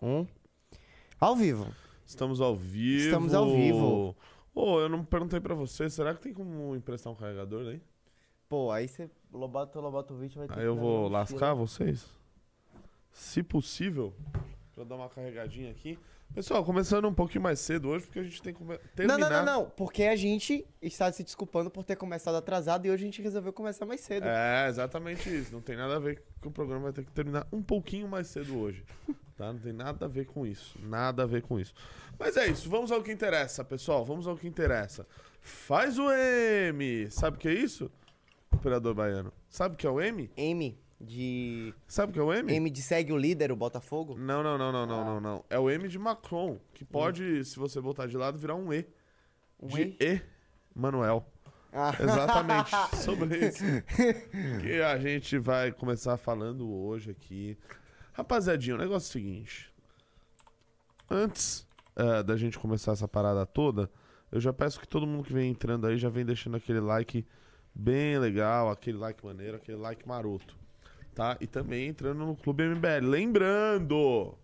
Um. Ao vivo. Estamos ao vivo. Estamos ao vivo. Ô, eu não perguntei pra você, será que tem como emprestar um carregador aí? Pô, aí você. Lobato, Lobato 20 vai ter Aí eu vou lascar vocês? Se possível, pra dar uma carregadinha aqui. Pessoal, começando um pouquinho mais cedo hoje, porque a gente tem que come- Não, terminar. não, não, não. Porque a gente está se desculpando por ter começado atrasado e hoje a gente resolveu começar mais cedo. É, exatamente isso. Não tem nada a ver que o programa vai ter que terminar um pouquinho mais cedo hoje. Tá? Não tem nada a ver com isso. Nada a ver com isso. Mas é isso. Vamos ao que interessa, pessoal. Vamos ao que interessa. Faz o M. Sabe o que é isso? Operador baiano. Sabe o que é o M? M de. Sabe o que é o M? M de segue o líder, o Botafogo? Não, não, não, não, não, não, não. É o M de Macron, que pode, se você botar de lado, virar um E. Um de E? E. Manuel. Ah. Exatamente, sobre isso. Que a gente vai começar falando hoje aqui. Rapaziadinha, o negócio é o seguinte. Antes eh, da gente começar essa parada toda, eu já peço que todo mundo que vem entrando aí já vem deixando aquele like bem legal, aquele like maneiro, aquele like maroto. Tá? E também entrando no Clube MBL. Lembrando!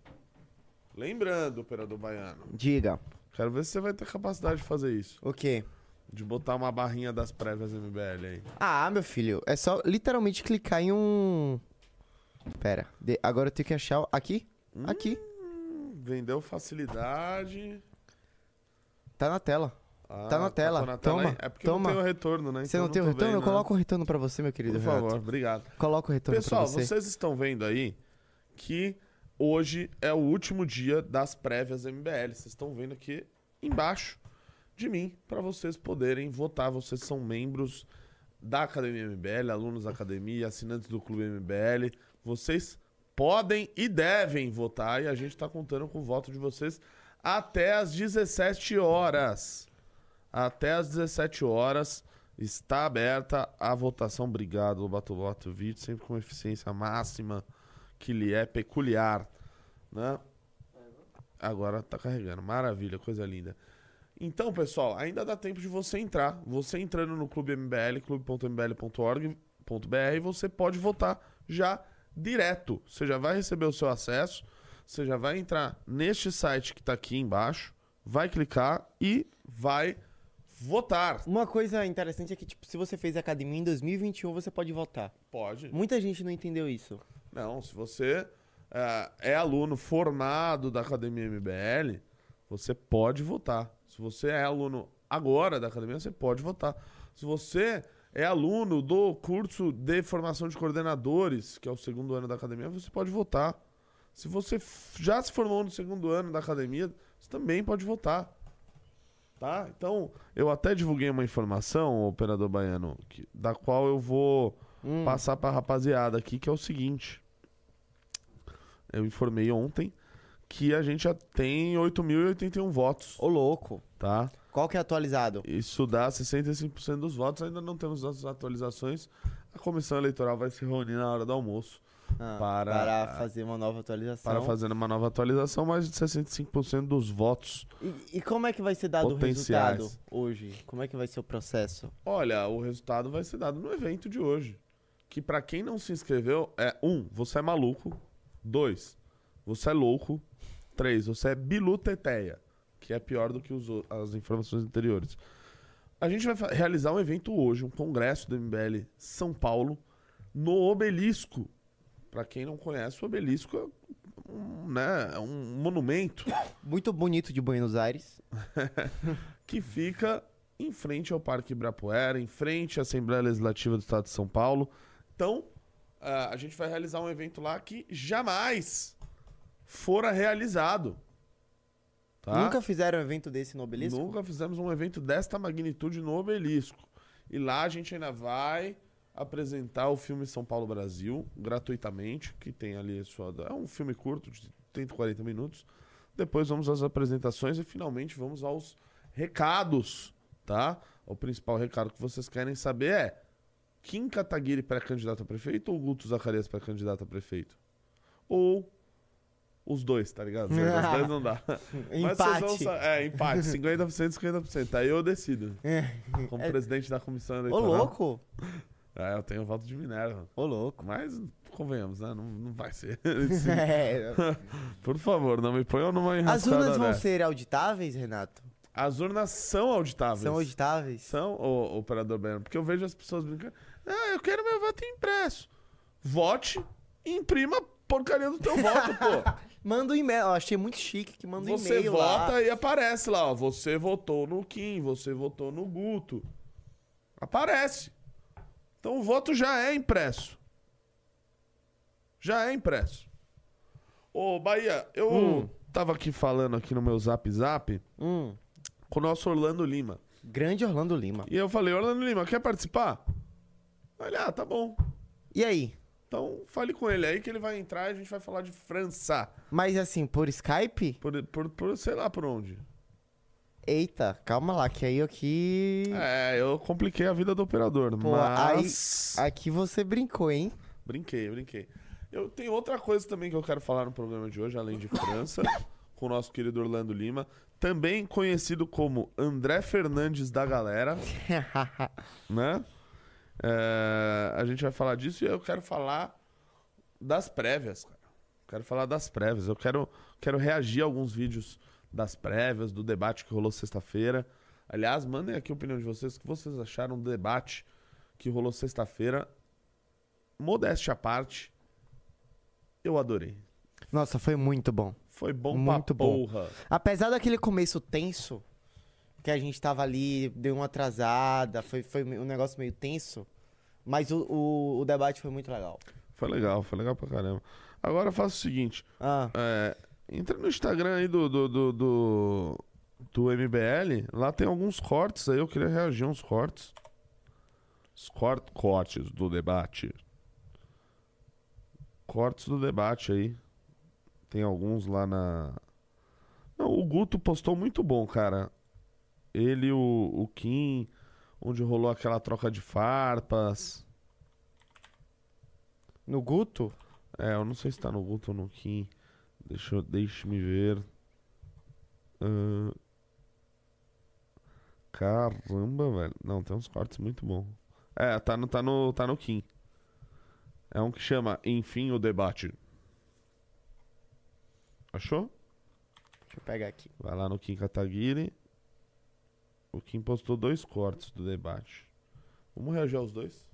Lembrando, operador baiano. Diga. Quero ver se você vai ter capacidade de fazer isso. O quê? De botar uma barrinha das prévias MBL aí. Ah, meu filho, é só literalmente clicar em um. Pera, de- agora eu tenho que achar. o- Aqui? Aqui. Hum, vendeu facilidade. Tá na tela. Ah, Tá na tela. com na Toma, aí? É porque toma. não tem o retorno, né? Você Então não tem o tô retorno? Eu vendo, né? coloco o retorno pra você, meu querido Por favor, Renato. obrigado. Coloca o retorno Pessoal, pra você. vocês estão vendo aí que hoje é o último dia das prévias MBL. Vocês estão vendo aqui embaixo de mim para vocês poderem votar. Vocês são membros da Academia MBL, alunos da academia, assinantes do Clube MBL. Vocês podem e devem votar e a gente está contando com o voto de vocês até às 17 horas. Até às 17 horas está aberta a votação. Obrigado, Lobato Lobato Vídeo, sempre com eficiência máxima que lhe é peculiar, né? Agora tá carregando. Maravilha, coisa linda. Então, pessoal, ainda dá tempo de você entrar. Você entrando no Clube MBL, clube.mbl.org.br, você pode votar já direto. Você já vai receber o seu acesso, você já vai entrar neste site que tá aqui embaixo, vai clicar e vai votar. Uma coisa interessante é que, tipo, se você fez academia em 2021, você pode votar. Pode. Muita gente não entendeu isso. Não, se você é, é aluno formado da Academia MBL, você pode votar. Se você é aluno agora da academia, você pode votar. Se você é aluno do curso de formação de coordenadores, que é o segundo ano da academia, você pode votar. Se você já se formou no segundo ano da academia, você também pode votar. Tá? Então, eu até divulguei uma informação, operador baiano, que- da qual eu vou Hum. passar pra rapaziada aqui, que é o seguinte. Eu informei ontem que a gente já tem 8.081 votos, Ô, louco. tá? Qual que é atualizado? Isso dá 65% dos votos, ainda não temos as atualizações. A comissão eleitoral vai se reunir na hora do almoço Ah, Para- para fazer uma nova atualização. para fazer uma nova atualização, mais de 65% dos votos. E, e como é que vai ser dado o Potenciais. resultado hoje? Como é que vai ser o processo? Olha, o resultado vai ser dado no evento de hoje. Que pra quem não se inscreveu é um, você é maluco. Dois, você é louco. Três, você é biluteteia, que é pior do que os as informações anteriores. A gente vai realizar um evento hoje, um congresso do MBL São Paulo, no Obelisco. Pra quem não conhece, o Obelisco é um, né, é um monumento Muito bonito de Buenos Aires. que fica em frente ao Parque Ibirapuera, em frente à Assembleia Legislativa do Estado de São Paulo. Então, ah, a gente vai realizar um evento lá que jamais fora realizado. Tá? Nunca fizeram um evento desse no Obelisco? Nunca fizemos um evento desta magnitude no Obelisco. E lá a gente ainda vai apresentar o filme São Paulo Brasil, gratuitamente, que tem ali sua. É um filme curto, de 30, 40 minutos. Depois vamos às apresentações e finalmente vamos aos recados, tá? O principal recado que vocês querem saber é: Kim Kataguiri pré-candidato a prefeito ou Guto Zacarias pré-candidato a prefeito? Ou os dois, tá ligado? Os dois não dá. Vão Empate. sa- é, empate, 50%, 50%. Aí eu decido. É. Como É- presidente da comissão Ô, eleitoral. louco! É, eu tenho voto de Minerva. Ô, louco. Mas, convenhamos, né? Não, não vai ser. É. Por favor, não me ponham numa As enrascada urnas vão dessa. ser auditáveis, Renato? As urnas são auditáveis. São auditáveis? São, ô, operador Beno, porque eu vejo as pessoas brincando. Ah, eu quero meu voto impresso. Vote e imprima a porcaria do teu voto, pô. Manda um e-mail. Eu achei muito chique que manda um Você e-mail vota lá. e aparece lá, ó. Você votou no Kim, você votou no Guto. Aparece. Então o voto já é impresso. Já é impresso. Ô, Bahia, eu Hum. tava aqui falando aqui no meu zap zap Hum, com o nosso Orlando Lima. grande Orlando Lima. E eu falei, Orlando Lima, quer participar? Ele, ah, tá bom. E aí? Então fale com ele aí que ele vai entrar e a gente vai falar de França. Mas assim, por Skype? Por, por, por sei lá por onde. Eita, calma lá, que aí aqui. É, eu compliquei a vida do operador, Pô, mas... Aqui você brincou, hein? Brinquei, brinquei. Eu tenho outra coisa também que eu quero falar no programa de hoje, além de França, com o nosso querido Orlando Lima, também conhecido como André Fernandes da galera, né? É, a gente vai falar disso e eu quero falar das prévias, cara. Quero falar das prévias. Eu quero, quero reagir a alguns vídeos das prévias, do debate que rolou sexta-feira. Aliás, mandem aqui a opinião de vocês. O que vocês acharam do debate que rolou sexta-feira? Modéstia à parte, eu adorei. Nossa, foi muito bom. Foi bom Muito pra bom. porra. Apesar daquele começo tenso, que a gente tava ali, deu uma atrasada, foi, foi um negócio meio tenso, mas o, o, o debate foi muito legal. Foi legal, foi legal pra caramba. Agora faça o seguinte: Ah, é, entra no Instagram aí do, do, do, do, do MBL. Lá tem alguns cortes aí. Eu queria reagir a uns cortes. Os cor- cortes do debate. Cortes do debate aí. Tem alguns lá na. Não, o Guto postou muito bom, cara. Ele e o, o Kim, onde rolou aquela troca de farpas. no Guto? É, eu não sei se tá no Guto ou no Kim. Deixa eu, deixe-me ver. Ahn. Caramba, velho. Não, tem uns cortes muito bons. É, tá no, tá no, tá no Kim. É um que chama Enfim o Debate. Achou? Deixa eu pegar aqui. Vai lá no Kim Kataguiri. O Kim postou dois cortes do debate. Vamos reagir aos dois?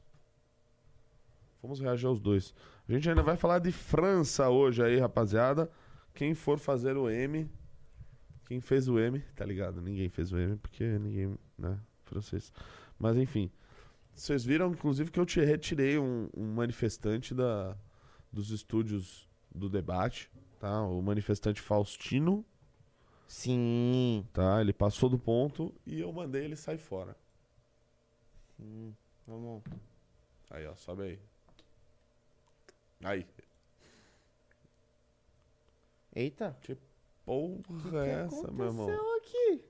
Vamos reagir aos dois. A gente ainda vai falar de França hoje aí, rapaziada. Quem for fazer o M. Quem fez o M, tá ligado? Ninguém fez o M, porque ninguém, né? Francês. Mas enfim. Vocês viram, inclusive, que eu te retirei um, um manifestante da, dos estúdios do debate, tá? O manifestante Faustino. Sim. Tá, ele passou do ponto e eu mandei ele sair fora. Sim. Vamos. Aí, ó, sobe aí. Aí. Eita. Porra, O que é essa, meu irmão? aconteceu aqui?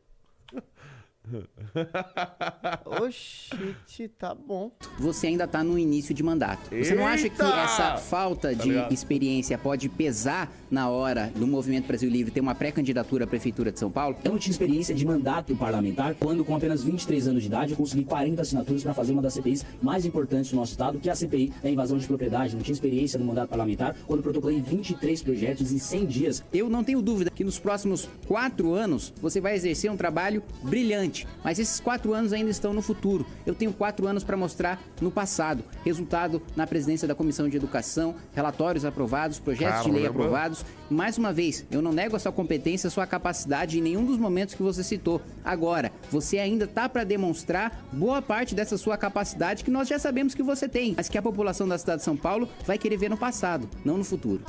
Oxi, tá bom. você ainda está no início de mandato. Você não acha que Eita! essa falta Tá de ligado? experiência pode pesar na hora do Movimento Brasil Livre ter uma pré-candidatura à Prefeitura de São Paulo? Eu não tinha experiência de mandato parlamentar quando, com apenas 23 anos de idade, eu consegui 40 assinaturas para fazer uma das CPIs mais importantes do nosso estado, que é a CPI da invasão de propriedade. Não tinha experiência no mandato parlamentar quando protocolei 23 projetos em 100 dias. Eu não tenho dúvida que nos próximos quatro anos você vai exercer um trabalho brilhante, mas esses quatro anos ainda estão no futuro. Eu tenho quatro anos para mostrar no passado. Resultado na presidência da Comissão de Educação, relatórios aprovados, projetos de lei Caramba. aprovados. Mais uma vez, eu não nego a sua competência, a sua capacidade em nenhum dos momentos que você citou. Agora, você ainda tá para demonstrar boa parte dessa sua capacidade que nós já sabemos que você tem, mas que a população da cidade de São Paulo vai querer ver no passado, não no futuro.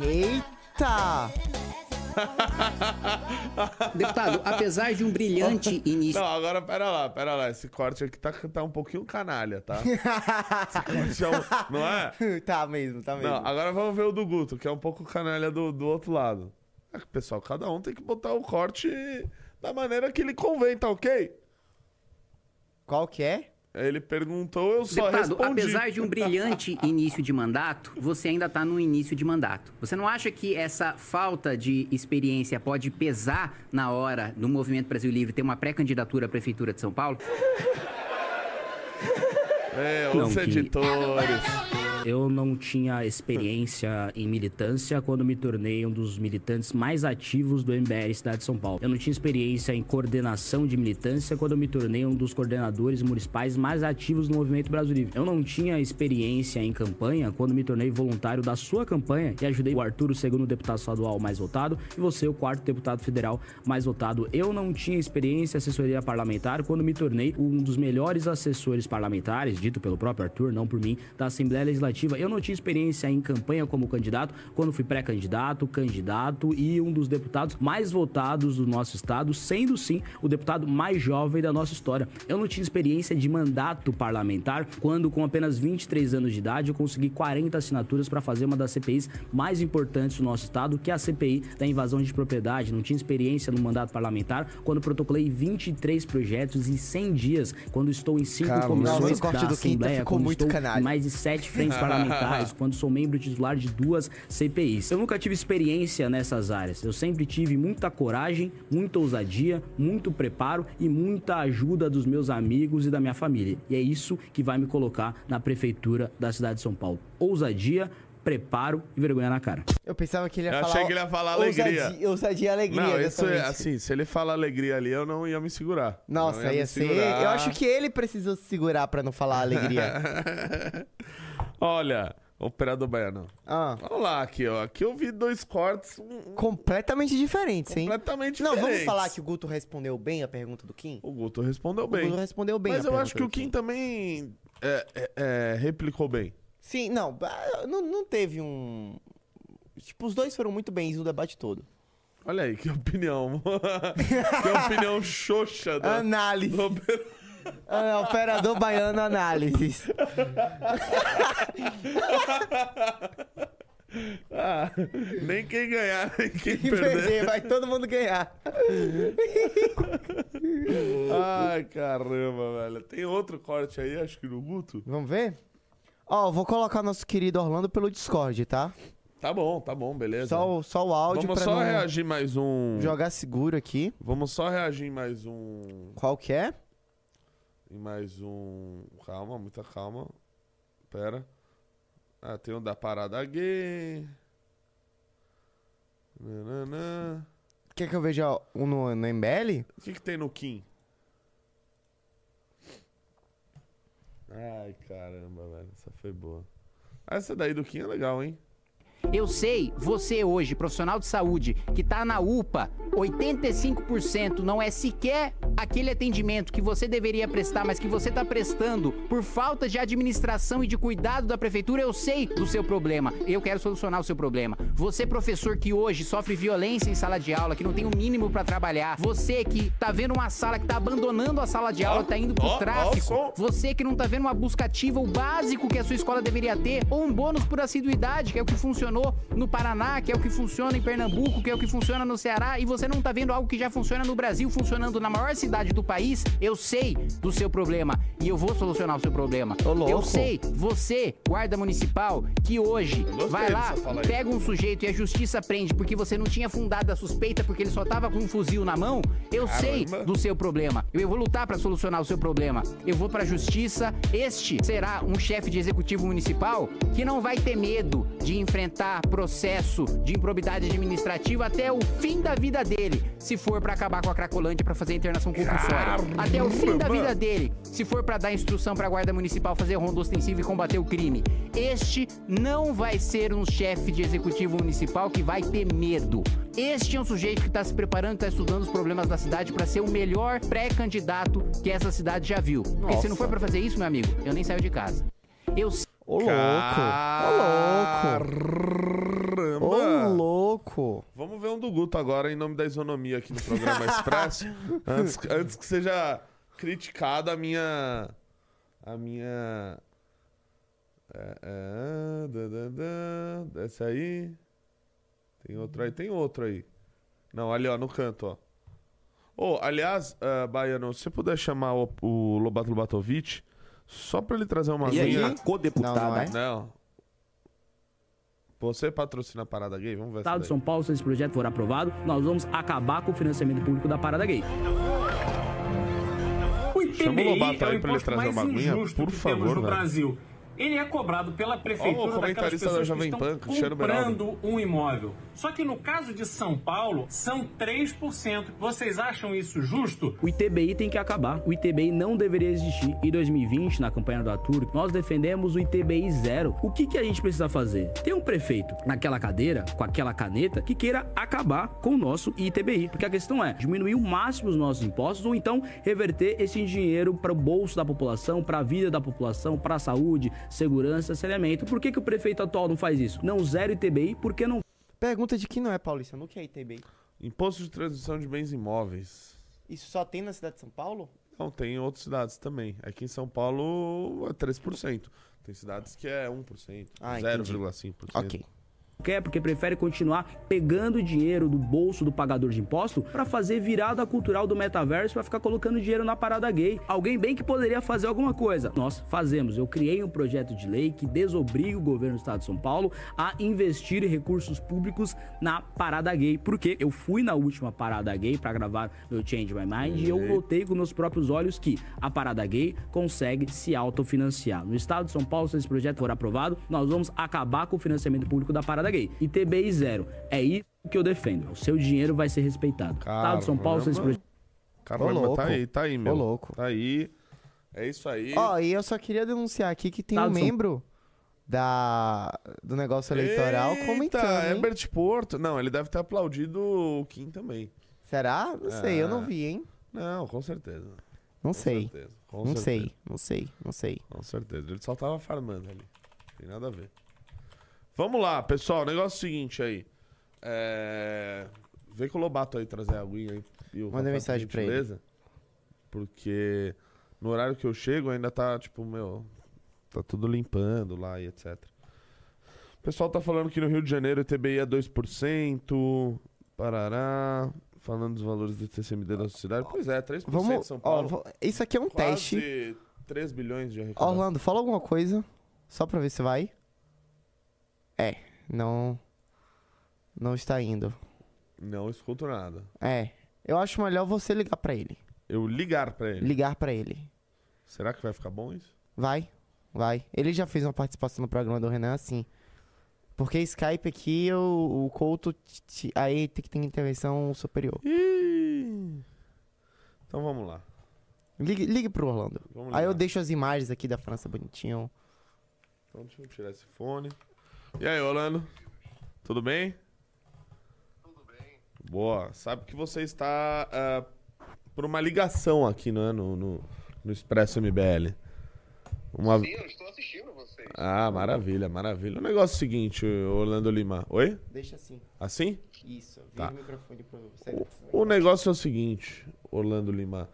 Eita! Deputado, apesar de um brilhante início. Não, agora pera lá, pera lá. Esse corte aqui tá, tá um pouquinho canalha, tá? Esse corte é um- não é? tá mesmo, tá mesmo. Não, agora vamos ver o do Guto, que é um pouco canalha do, do outro lado. É pessoal, cada um tem que botar o corte da maneira que ele convém, tá ok? Qual que é? Ele perguntou, eu só Deputado, respondi. apesar de um brilhante início de mandato, você ainda está no início de mandato. Você não acha que essa falta de experiência pode pesar na hora do Movimento Brasil Livre ter uma pré-candidatura à Prefeitura de São Paulo? É, Não, os que- editores. Eu não tinha experiência em militância quando me tornei um dos militantes mais ativos do MBL Cidade de São Paulo. Eu não tinha experiência em coordenação de militância quando me tornei um dos coordenadores municipais mais ativos do Movimento Brasil Livre. Eu não tinha experiência em campanha quando me tornei voluntário da sua campanha e ajudei o Arthur, o segundo deputado estadual mais votado, e você, o quarto deputado federal mais votado. Eu não tinha experiência em assessoria parlamentar quando me tornei um dos melhores assessores parlamentares, dito pelo próprio Arthur, não por mim, da Assembleia Legislativa. Eu não tinha experiência em campanha como candidato, quando fui pré-candidato, candidato e um dos deputados mais votados do nosso estado, sendo sim o deputado mais jovem da nossa história. Eu não tinha experiência de mandato parlamentar quando, com apenas 23 anos de idade, eu consegui 40 assinaturas para fazer uma das CPIs mais importantes do nosso estado, que é a CPI da invasão de propriedade. Não tinha experiência no mandato parlamentar quando protocolei 23 projetos em 100 dias, quando estou em cinco comissões Nossa, da Assembleia, ficou muito canalha. mais de sete frentes parlamentares, quando sou membro titular de duas CPIs. Eu nunca tive experiência nessas áreas. Eu sempre tive muita coragem, muita ousadia, muito preparo e muita ajuda dos meus amigos e da minha família. E é isso que vai me colocar na prefeitura da cidade de São Paulo. Ousadia, preparo e vergonha na cara. Eu pensava que ele ia Eu falar. achei que ele ia falar alegria. Ousadia, ousadia e alegria. Não, isso é assim, se ele fala alegria ali, eu não ia me segurar. Nossa, Não ia, me ser. segurar. Eu acho que ele precisou se segurar pra não falar alegria. Olha, operador baiano. ah, Vamos lá, aqui, ó. Aqui eu vi dois cortes um- completamente diferentes, hein? completamente Não, diferentes. vamos falar que o Guto respondeu bem a pergunta do Kim? O Guto respondeu O bem. Guto respondeu bem Mas eu acho que o do Kim também é, é, é, replicou bem. Sim, não, não, não teve um. Tipo, os dois foram muito bens no debate todo. Olha aí, que opinião. que opinião xoxa da, Análise. do. Ah, operador baiano análises. Ah, nem quem ganhar, nem quem Que perder. perder, vai todo mundo ganhar. Ai, caramba, velho. Tem outro corte aí, acho que no Guto. Vamos ver? Ó, vou colocar nosso querido Orlando pelo Discord, tá? Tá bom, tá bom, beleza. Só, o- só o áudio Vamos pra só não reagir mais um. jogar seguro aqui. Vamos só reagir mais um. Qual que é? Em mais um. Calma, muita calma. Pera. Ah, tem o da parada gay. Nananã. Quer que eu veja um no, no MBL? O que, que tem no Kim? Ai, caramba, velho. Essa foi boa. Essa daí do Kim é legal, hein? Eu sei, você hoje, profissional de saúde, que tá na UPA, 85% não é sequer aquele atendimento que você deveria prestar, mas que você tá prestando por falta de administração e de cuidado da prefeitura. Eu sei do seu problema. Eu quero solucionar o seu problema. Você, professor que hoje sofre violência em sala de aula, que não tem o mínimo pra trabalhar. Você que tá vendo uma sala que tá abandonando a sala de aula, Ó, tá indo pro tráfico. Você que não tá vendo uma busca ativa, o básico que a sua escola deveria ter, ou um bônus por assiduidade, que é o que funcionou no Paraná, que é o que funciona em Pernambuco, que é o que funciona no Ceará, e você não tá vendo algo que já funciona no Brasil, funcionando na maior cidade do país, eu sei do seu problema e eu vou solucionar o seu problema. Ô. Eu sei, você, guarda municipal, que hoje Gostei vai lá, pega um sujeito e a justiça prende porque você não tinha fundado a suspeita porque ele só tava com um fuzil na mão, eu sei Caramba. do seu problema. Eu vou lutar pra solucionar o seu problema. Eu vou pra justiça. Este será um chefe de executivo municipal que não vai ter medo de enfrentar processo de improbidade administrativa até o fim da vida dele, se for pra acabar com a Cracolândia pra fazer internação compulsória. Até o fim da vida dele, se for pra dar instrução pra guarda municipal fazer ronda ostensiva e combater o crime. Este não vai ser um chefe de executivo municipal que vai ter medo. Este é um sujeito que está se preparando, está estudando os problemas da cidade pra ser o melhor pré-candidato que essa cidade já viu. Porque se não for pra fazer isso, meu amigo, eu nem saio de casa. Eu Ô, louco. Ô, louco. Ô, louco. Vamos ver um do Guto agora, em nome da isonomia aqui no programa Expresso. antes, antes que seja criticada a minha. A minha. É, é, desce aí. Tem outro aí, tem outro aí. Não, ali ó, no canto, ó. Ô, aliás, ah, Baiano, se você puder chamar o, o Lobato Lobatovic, só pra ele trazer uma E aí, vinha. a co-deputada. Não, não é? Não. Você patrocina a parada gay? Vamos ver Estado de. São Paulo, se esse projeto for aprovado, nós vamos acabar com o financiamento público da parada gay. Chama o Lobato é o aí pra ele imposto trazer mais uma aguinha, injusto por que favor, temos no velho. Brasil. Ele é cobrado pela prefeitura o daquelas comentarista da pessoas que Jovem estão Pan, Cristiano Beraldo. comprando um imóvel. Só que no caso de São Paulo, são 3%. Vocês acham isso justo? O ITBI tem que acabar. O ITBI não deveria existir. Em 2020, na campanha do Arthur, nós defendemos o ITBI zero. O que, que a gente precisa fazer? Tem um prefeito naquela cadeira, com aquela caneta, que queira acabar com o nosso ITBI. Porque a questão é diminuir o máximo os nossos impostos ou então reverter esse dinheiro para o bolso da população, para a vida da população, para a saúde, segurança, saneamento. Por que, que o prefeito atual não faz isso? Não zero ITBI, por que não Pergunta de que não é paulista, no que é ITB? Imposto de transição de bens imóveis. Isso só tem na cidade de São Paulo? Não, tem em outras cidades também. Aqui em São Paulo é 3%. Tem cidades que é 1%, Ah, entendi. 0,5%. Ok. Quer, porque prefere continuar pegando dinheiro do bolso do pagador de imposto para fazer virada cultural do metaverso para ficar colocando dinheiro na parada gay. Alguém bem que poderia fazer alguma coisa. Nós fazemos. Eu criei um projeto de lei que desobriga o governo do estado de São Paulo a investir recursos públicos na parada gay. Porque eu fui na última parada gay para gravar meu Change My Mind e eu notei com meus próprios olhos que a parada gay consegue se autofinanciar. No estado de São Paulo, se esse projeto for aprovado, nós vamos acabar com o financiamento público da parada gay. E TBI zero. É isso que eu defendo. O seu dinheiro vai ser respeitado. estado de São Paulo, esse Caramba. Caramba, Ô, tá aí, tá aí, meu. Ô, louco. Tá aí. É isso aí. Ó, e eu só queria denunciar aqui que tem Tá, um São- membro da, do negócio eleitoral Eita, comentando, hein? Herbert Porto. Não, ele deve ter aplaudido o Kim também. Será? Não sei, eu não Ah. vi, hein? Não, com certeza. Não Com sei. certeza, com Não certeza, sei, não sei, não sei. Com certeza. Ele só tava farmando ali. Tem nada a ver. Vamos lá, pessoal. O negócio é o seguinte aí. É... Vem com o Lobato aí trazer a aguinha aí. E o Manda mensagem pra ele. gentileza. Porque no horário que eu chego ainda tá, tipo, meu... Tá tudo limpando lá e etc. O pessoal tá falando que no Rio de Janeiro o TBI é 2%. Parará. Falando dos valores do TCMD da sociedade. Pois é, 3% Vamos, São ó, Paulo. vo- isso aqui é um teste. Quase 3 bilhões de arrecadação. Orlando, fala alguma coisa, só pra ver se vai. É, não não está indo. Não escuto nada. É, eu acho melhor você ligar pra ele. Eu ligar pra ele. Ligar pra ele. Será que vai ficar bom isso? Vai, vai. Ele já fez uma participação no programa do Renan assim. Porque Skype aqui, o, o Couto, aí tem que ter intervenção superior. Ih. Então vamos lá. Ligue, ligue pro Orlando. Vamos Aí eu deixo as imagens aqui da França bonitinho. Então deixa eu tirar esse fone. E aí, Orlando? Tudo bem? Tudo bem. Boa. Sabe que você está ah, por uma ligação aqui né, no, no, no Expresso MBL. Uma... Sim, eu estou assistindo vocês. Ah, maravilha, maravilha. O negócio é o seguinte, Orlando Lima. Oi? Deixa assim. Assim? Isso, vira Tá. o microfone pra você. O negócio é o seguinte, Orlando Lima.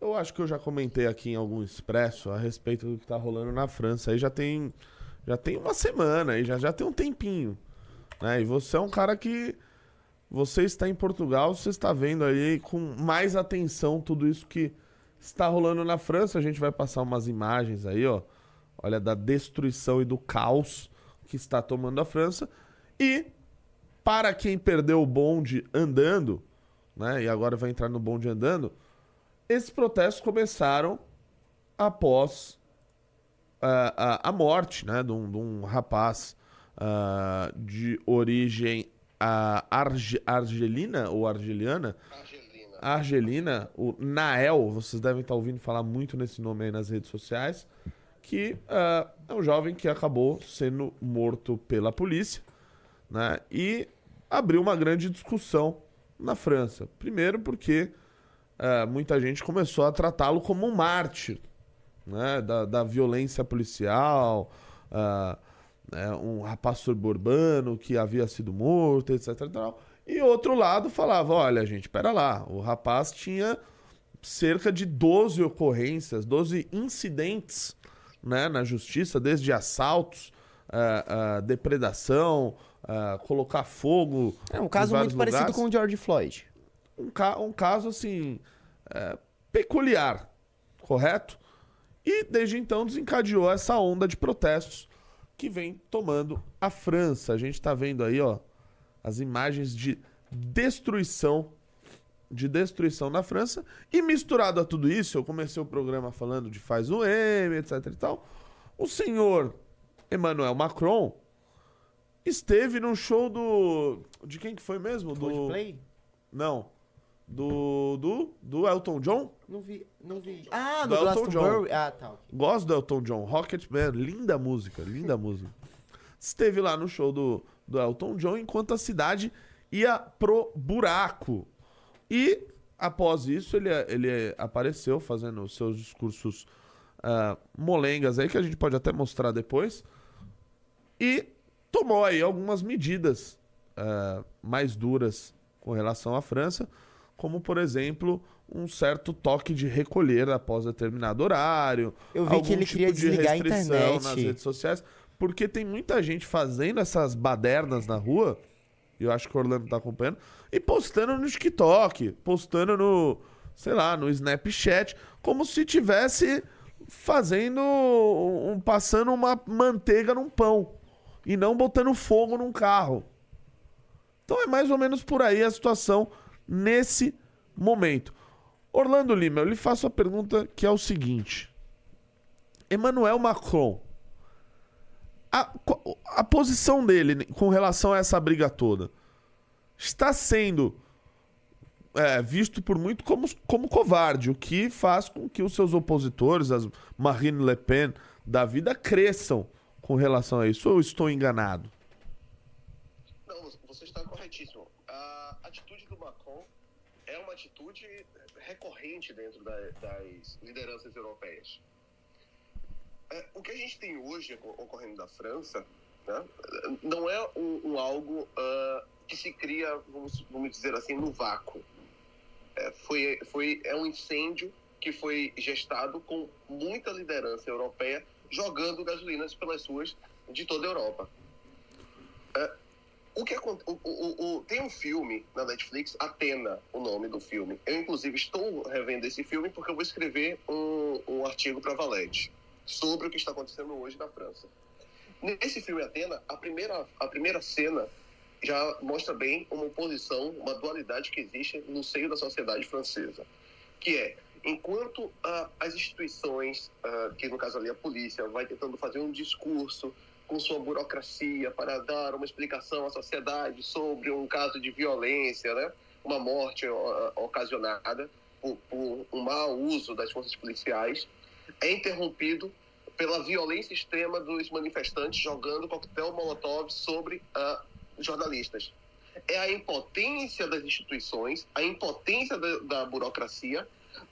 Eu acho que eu já comentei aqui em algum expresso a respeito do que tá rolando na França. Aí já tem, já tem uma semana, aí já, já tem um tempinho. Né? E você é um cara que. Você está em Portugal, você está vendo aí com mais atenção tudo isso que está rolando na França. A gente vai passar umas imagens aí, ó. Olha, da destruição e do caos que está tomando a França. E para quem perdeu o bonde andando, né, e agora vai entrar no bonde andando, esses protestos começaram após a, a morte né, de, um, de um rapaz ah, de origem ah, arge- argelina ou argeliana, Argelina. Argelina, o Nael, vocês devem estar ouvindo falar muito nesse nome aí nas redes sociais, que ah, é um jovem que acabou sendo morto pela polícia, né? E abriu uma grande discussão na França. Primeiro porque ah, muita gente começou a tratá-lo como um mártir, né? Da, da violência policial, ah, né, um rapaz suburbano que havia sido morto, etc. E, tal. e outro lado falava, olha gente, pera lá, o rapaz tinha cerca de 12 ocorrências, 12 incidentes né, na justiça, desde assaltos, ah, ah, depredação, ah, colocar fogo. É um caso muito parecido lugares. com o George Floyd. um, ca- um caso assim é, peculiar, correto? E desde então desencadeou essa onda de protestos que vem tomando a França. A gente tá vendo aí, ó, as imagens de destruição de destruição na França. E misturado a tudo isso, eu comecei o programa falando de faz o M, etc e tal. O senhor Emmanuel Macron esteve no show do. De quem que foi mesmo? Do. Coldplay? Não. Do. Do. Do Elton John? Não vi, não vi. Ah, Do no Elton Glastonbury. Ah, tá. ok. Gosto do Elton John. Rocketman, linda música, linda música. Esteve lá no show do, do Elton John enquanto a cidade ia pro buraco. E após isso, ele, ele apareceu fazendo os seus discursos ah, molengas aí, que a gente pode até mostrar depois. E tomou aí algumas medidas ah, mais duras com relação à França, como por exemplo um certo toque de recolher após determinado horário. Eu vi que ele tipo queria de desligar a internet. nas redes sociais, porque tem muita gente fazendo essas badernas na rua, eu acho que o Orlando tá acompanhando, e postando no TikTok, postando no, sei lá, no Snapchat, como se tivesse fazendo um, passando uma manteiga num pão e não botando fogo num carro. Então é mais ou menos por aí a situação nesse momento. Orlando Lima, eu lhe faço a pergunta que é o seguinte: Emmanuel Macron, a, a posição dele com relação a essa briga toda está sendo é, visto por muito como, como covarde, o que faz com que os seus opositores, as Marine Le Pen da vida, cresçam com relação a isso. Ou eu estou enganado? É uma atitude recorrente dentro da- das lideranças europeias. É, o que a gente tem hoje oco- ocorrendo na França né, não é um, um algo ah, que se cria, vamos, vamos dizer assim, no vácuo. É, foi, foi, é um incêndio que foi gestado com muita liderança europeia jogando gasolinas pelas ruas de toda a Europa. O que acon- o, o, o- tem um filme na Netflix, Atena, o nome do filme. Eu, inclusive, estou revendo esse filme porque eu vou escrever um, um artigo para Valete sobre o que está acontecendo hoje na França. Nesse filme Atena, a primeira, a primeira cena já mostra bem uma oposição, uma dualidade que existe no seio da sociedade francesa, que é enquanto as instituições, que no caso ali a polícia, vai tentando fazer um discurso com sua burocracia para dar uma explicação à sociedade sobre um caso de violência, né? uma morte ocasionada por, por um mau uso das forças policiais, é interrompido pela violência extrema dos manifestantes jogando coquetel molotov sobre ah, jornalistas. É a impotência das instituições, a impotência da, da burocracia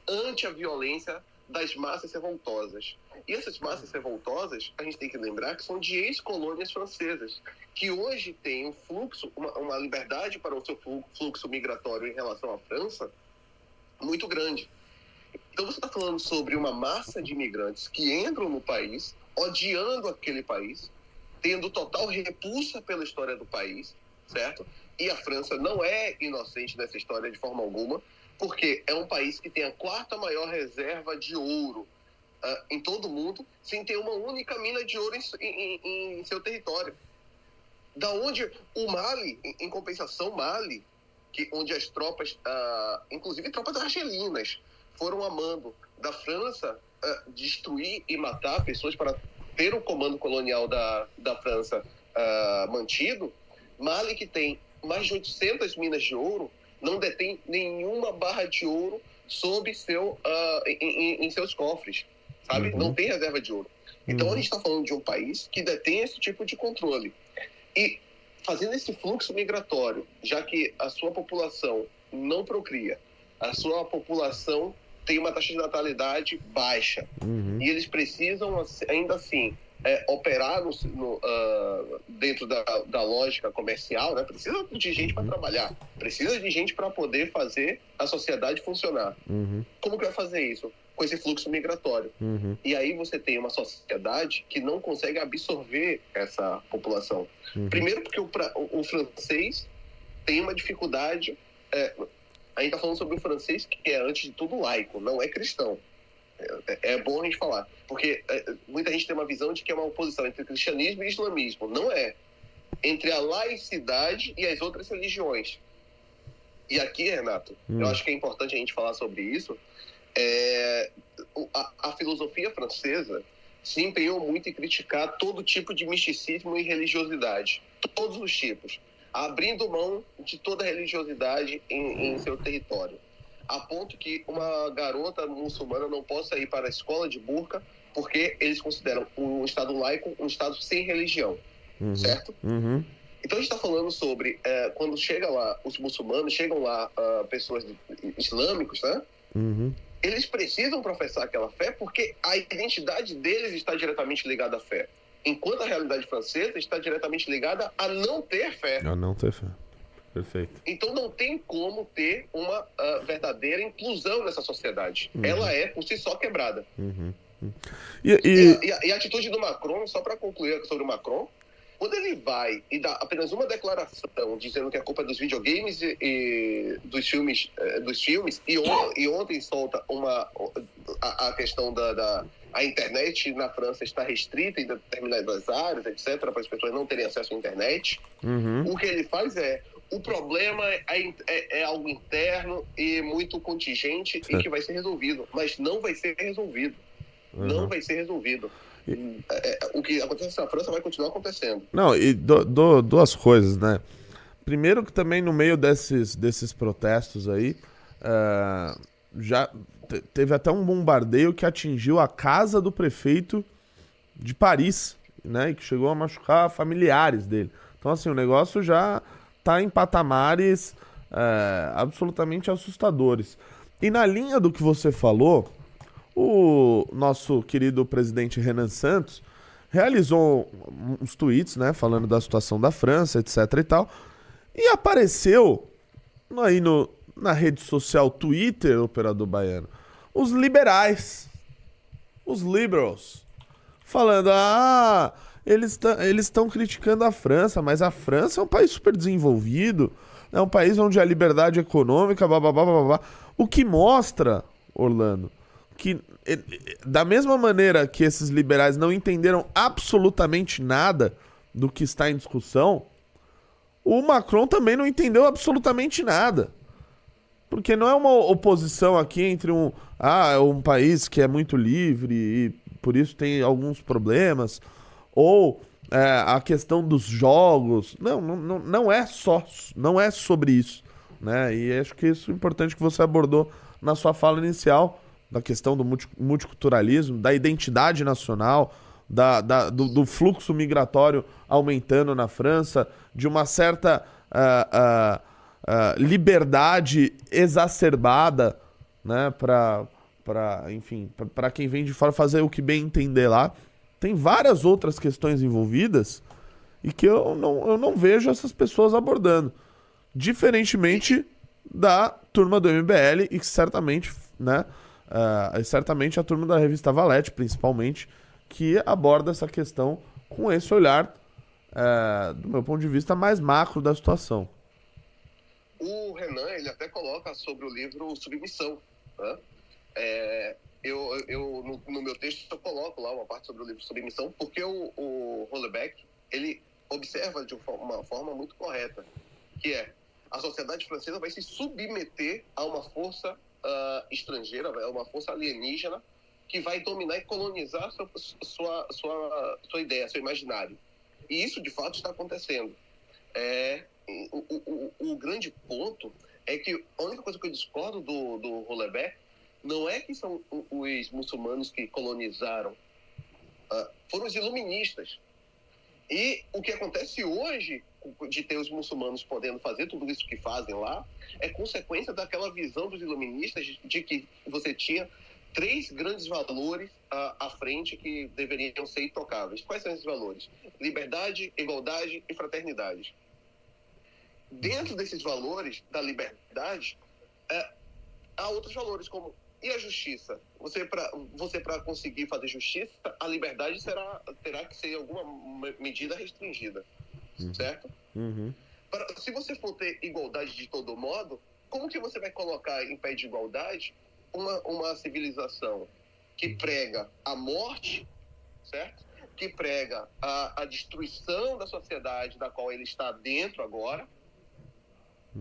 ante a violência das massas revoltosas. E essas massas revoltosas, a gente tem que lembrar que são de ex-colônias francesas, que hoje têm um fluxo, uma, uma liberdade para o seu flu- fluxo migratório em relação à França muito grande. Então você está falando sobre uma massa de imigrantes que entram no país, odiando aquele país, tendo total repulsa pela história do país, certo? E a França não é inocente nessa história de forma alguma, porque é um país que tem a quarta maior reserva de ouro ah, em todo o mundo, sem ter uma única mina de ouro em, em- em- seu território. Da onde o Mali, em, compensação, Mali, que, onde as tropas, ah, inclusive tropas argelinas, foram amando da França ah, destruir e matar pessoas para ter o comando colonial da, da França ah, mantido, Mali, que tem mais de 800 minas de ouro, não detém nenhuma barra de ouro sob seu, em, em- em seus cofres, sabe? Não tem reserva de ouro. Então a gente está falando de um país que detém esse tipo de controle. E fazendo esse fluxo migratório, já que a sua população não procria, a sua população tem uma taxa de natalidade baixa, e eles precisam assim, ainda assim é, operar no, no, ah, dentro da, da lógica comercial, né? precisa de gente para trabalhar, precisa de gente para poder fazer a sociedade funcionar. Como que vai fazer isso? Com esse fluxo migratório. E aí você tem uma sociedade que não consegue absorver essa população. Primeiro porque o, o- francês tem uma dificuldade. É, a gente está falando sobre o francês que é, antes de tudo, laico, não é cristão. É, é bom a gente falar. Porque é, muita gente tem uma visão de que é uma oposição entre cristianismo e islamismo. Não é. Entre a laicidade e as outras religiões. E aqui, Renato, Hum. eu acho que é importante a gente falar sobre isso. É, a, a filosofia francesa se empenhou muito em criticar todo tipo de misticismo e religiosidade, todos os tipos, abrindo mão de toda religiosidade em, em seu território, a ponto que uma garota muçulmana não possa ir para a escola de burca porque eles consideram um estado laico um estado sem religião, Uhum. certo? Uhum. Então a gente está falando sobre é, quando chega lá os muçulmanos, chegam lá ah, pessoas islâmicos, né? Uhum. Eles precisam professar aquela fé porque a identidade deles está diretamente ligada à fé, enquanto a realidade francesa está diretamente ligada a não ter fé. Eu não ter fé. Perfeito. Então não tem como ter uma ah, verdadeira inclusão nessa sociedade. Ela é por si só quebrada. Uhum. Uhum. E, E, a, e a- e a atitude do Macron, só para concluir sobre o Macron, quando ele vai e dá apenas uma declaração dizendo que a culpa é dos videogames e, e dos filmes, eh, dos filmes e, on- e ontem solta uma a, a questão da, da a internet na França está restrita em determinadas áreas, etc, para as pessoas não terem acesso à internet. Uhum. O que ele faz é o problema é, é- é algo interno e muito contingente e que vai ser resolvido, mas não vai ser resolvido não Uhum. vai ser resolvido. É, é, o que acontece na França vai continuar acontecendo. Não, e do- do- duas coisas, né? Primeiro que também no meio desses, desses protestos aí, ah, já te- teve até um bombardeio que atingiu a casa do prefeito de Paris, né? E que chegou a machucar familiares dele. Então, assim, o negócio já tá em patamares eh, absolutamente assustadores. E na linha do que você falou, o nosso querido presidente Renan Santos realizou uns tweets, né, falando da situação da França, etc e tal, e apareceu aí no, na rede social Twitter, operador baiano, os liberais, os liberals, falando, ah, eles estão criticando a França, mas a França é um país super desenvolvido, é um país onde a liberdade econômica, blá, blá, blá. o que mostra, Orlando, que eh, eh, da mesma maneira que esses liberais não entenderam absolutamente nada do que está em discussão, o Macron também não entendeu absolutamente nada. Porque não é uma oposição aqui entre um, ah, é um país que é muito livre e por isso tem alguns problemas, ou é, a questão dos jogos. Não, não, não- é só, não é sobre isso, né? E acho que isso é importante que você abordou na sua fala inicial, da questão do multi- multiculturalismo, da identidade nacional, da, da- do, do fluxo migratório aumentando na França, de uma certa ah, ah, ah, liberdade exacerbada, né, para para enfim, para quem vem de fora fazer o que bem entender lá. Tem várias outras questões envolvidas e que eu não, eu não vejo essas pessoas abordando. Diferentemente da turma do MBL e que certamente, né, ah, certamente a turma da revista Valete, principalmente, que aborda essa questão com esse olhar, eh, do meu ponto de vista, mais macro da situação. O Renan, ele até coloca sobre o livro Submissão. Né? É, eu, eu no, no meu texto, eu coloco lá uma parte sobre o livro Submissão, porque o, o Hollebeck, ele observa de uma forma muito correta, que é a sociedade francesa vai se submeter a uma força ah, estrangeira, a uma força alienígena, que vai dominar e colonizar sua, sua, sua, sua ideia, seu imaginário. E isso, de fato, está acontecendo. É, o, o, o, grande ponto é que a única coisa que eu discordo do, do Hollebeck não é que são os muçulmanos que colonizaram, ah, foram os iluministas. E o que acontece hoje, de ter os muçulmanos podendo fazer tudo isso que fazem lá, é consequência daquela visão dos iluministas de que você tinha três grandes valores ah, à frente que deveriam ser intocáveis. Quais são esses valores? Liberdade, igualdade e fraternidade. Dentro desses valores da liberdade, é, há outros valores como e a justiça. Você para você para conseguir fazer justiça, a liberdade será terá que ser alguma me- medida restringida, certo? Uhum. Para, se você for ter igualdade de todo modo, como que você vai colocar em pé de igualdade uma, uma civilização que prega a morte, certo? Que prega a, a destruição da sociedade da qual ele está dentro agora,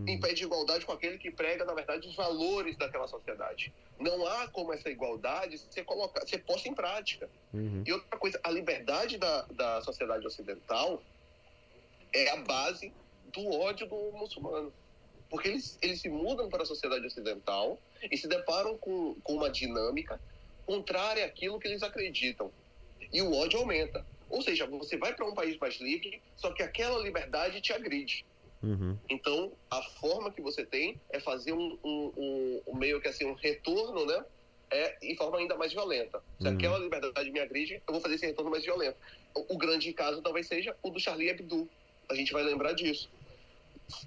em pé de igualdade com aquele que prega, na verdade, os valores daquela sociedade. Não há como essa igualdade ser, colocar, ser posta em prática. Uhum. E outra coisa, a liberdade da, da sociedade ocidental é a base do ódio do muçulmano. Porque eles, eles se mudam para a sociedade ocidental e se deparam com, com uma dinâmica contrária àquilo que eles acreditam. E o ódio aumenta. Ou seja, você vai para um país mais livre, só que aquela liberdade te agride. Uhum. Então, a forma que você tem é fazer um, um, um- um meio que assim, um retorno, né? É, em forma ainda mais violenta. Se Uhum. aquela liberdade me agride, eu vou fazer esse retorno mais violento. O, o grande caso talvez seja o do Charlie Hebdo. A gente vai lembrar disso.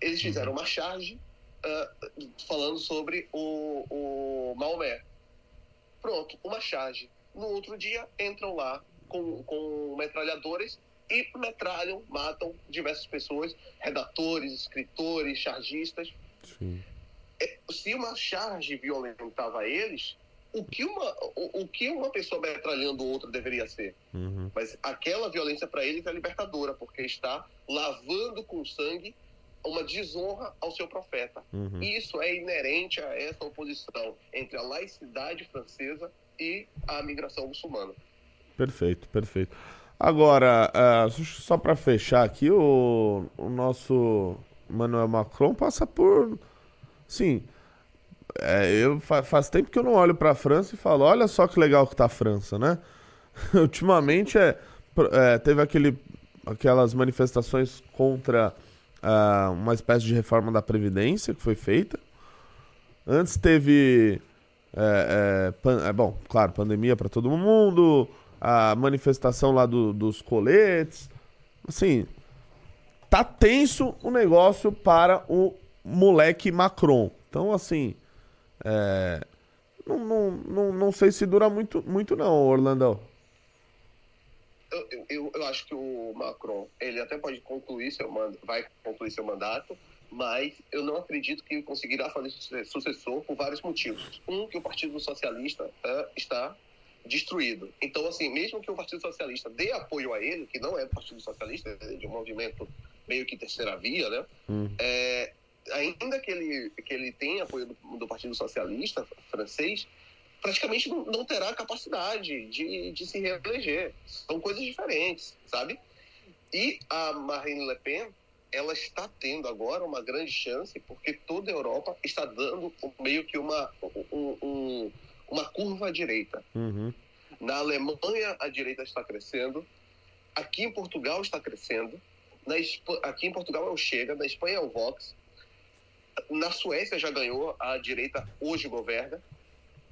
Eles fizeram uma charge ah, falando sobre o, o Maomé. Pronto, uma charge. No outro dia, entram lá com, com metralhadoras e metralham, matam diversas pessoas, redatores, escritores, chargistas. Sim. Se uma charge violentava eles, o que uma, o, o que uma pessoa metralhando outra deveria ser? Uhum. Mas aquela violência para eles é libertadora, porque está lavando com sangue uma desonra ao seu profeta. Uhum. Isso é inerente a essa oposição entre a laicidade francesa e a migração muçulmana. Perfeito, perfeito. Agora, ah, só para fechar aqui, o, o nosso Emmanuel Macron passa por. Sim. É, eu fa- faz tempo que eu não olho para a França e falo, olha só que legal que tá a França, né? Ultimamente é, é, teve aquele, aquelas manifestações contra ah, uma espécie de reforma da Previdência que foi feita. Antes teve. É, é, pan- é, bom, claro, pandemia para todo mundo, a manifestação lá do- dos coletes. Assim, tá tenso o negócio para o moleque Macron. Então, assim, é, não, não, não, não sei se dura muito, muito não, Orlandão. Eu, eu- eu, acho que o Macron, ele até pode concluir seu mandato, vai concluir seu mandato, mas eu não acredito que ele conseguirá fazer suce- sucessor por vários motivos. Um, que o Partido Socialista eh, está destruído. Então, assim, mesmo que o Partido Socialista dê apoio a ele, que não é do Partido Socialista, é de um movimento meio que terceira via, né? É, ainda que ele, que ele tenha apoio do, do Partido Socialista francês, praticamente não, não terá capacidade de, de se reeleger. São coisas diferentes, sabe? E a Marine Le Pen, ela está tendo agora uma grande chance, porque toda a Europa está dando meio que uma, um- um- uma curva à direita. Uhum. Na Alemanha, a direita está crescendo. Aqui em Portugal está crescendo. Na Aqui em Portugal é o Chega, na Espanha é o Vox. Na Suécia já ganhou, a direita hoje governa.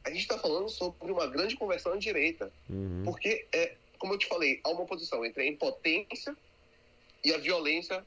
A gente está falando sobre uma grande conversão à direita. Uhum. Porque, é, como eu te falei, há uma oposição entre a impotência e a violência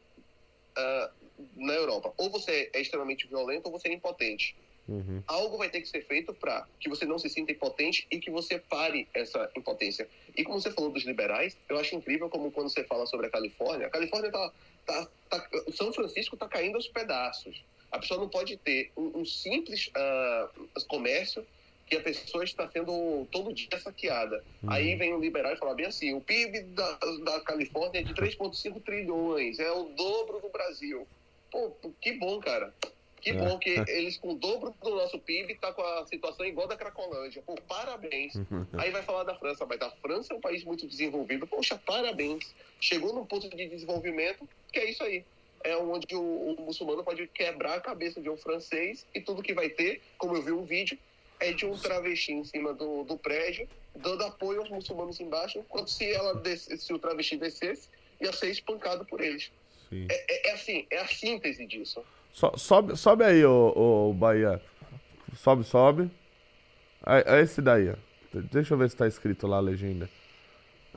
ah, na Europa. Ou você é extremamente violento ou você é impotente Uhum. algo vai ter que ser feito para que você não se sinta impotente e que você pare essa impotência. E como você falou dos liberais, eu acho incrível como quando você fala sobre a Califórnia, a Califórnia tá, tá, tá São Francisco está caindo aos pedaços. A pessoa não pode ter um, um simples ah, comércio que a pessoa está sendo todo dia saqueada. Aí vem um liberal e fala bem assim, o PIB da, da Califórnia é de 3,5 trilhões, é o dobro do Brasil. Pô, que bom, cara. Que É. bom que eles, com o dobro do nosso PIB, tá com a situação igual da Cracolândia. Pô, parabéns. Aí vai falar da França, mas a França é um país muito desenvolvido. Poxa, parabéns. Chegou num ponto de desenvolvimento que é isso aí. É onde o, o muçulmano pode quebrar a cabeça de um francês e tudo que vai ter, como eu vi um vídeo, é de um travesti em cima do, do prédio, dando apoio aos muçulmanos embaixo, enquanto se, ela desce- se o travesti descesse, ia ser espancado por eles. Sim. É, é assim, é a síntese disso. So- sobe, sobe aí, ô, ô Bahia. Sobe, sobe. É, é esse daí, ó. Deixa eu ver se tá escrito lá a legenda.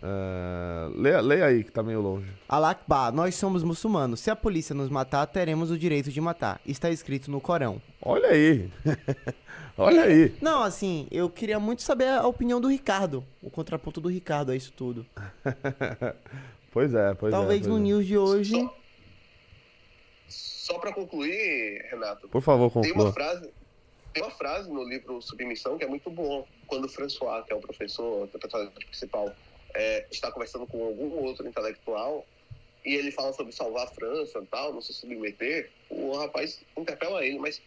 É, leia, leia aí, que tá meio longe. Alakba, nós somos muçulmanos. Se a polícia nos matar, teremos o direito de matar. Está escrito no Corão. Olha aí. Olha aí. Não, assim, eu queria muito saber a opinião do Ricardo. O contraponto do Ricardo a isso tudo. Pois é, pois é. Talvez no é. news de hoje. Só, só para concluir, Renato, Por favor, tem conclua. uma frase tem uma frase no livro Submissão que é muito bom quando o François que é o professor o personagem principal é, está conversando com algum outro intelectual e ele fala sobre salvar a França e tal não se submeter o, o rapaz interpela ele, mas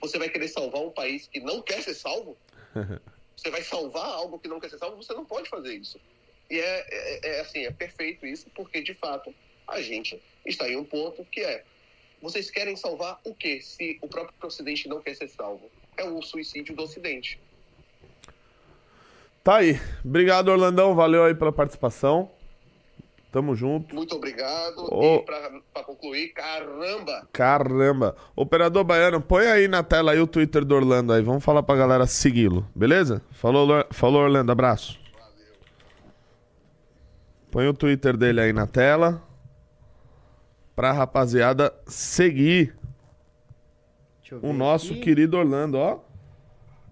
você vai querer salvar um país que não quer ser salvo? Você vai salvar algo que não quer ser salvo? Você não pode fazer isso. E é, é, é assim, é perfeito isso, porque de fato a gente está em um ponto que é vocês querem salvar o quê se o próprio Ocidente não quer ser salvo? É o suicídio do Ocidente. Tá aí. Obrigado, Orlandão. Valeu aí pela participação. Tamo junto. Muito obrigado. Ô. E pra, pra concluir, caramba! Caramba. Operador Baiano, põe aí na tela aí o Twitter do Orlando aí. Vamos falar pra galera segui-lo, beleza? Falou, Falou, Orlando. Abraço. Põe o Twitter dele aí na tela. Pra rapaziada seguir Deixa eu o nosso aqui. querido Orlando, ó.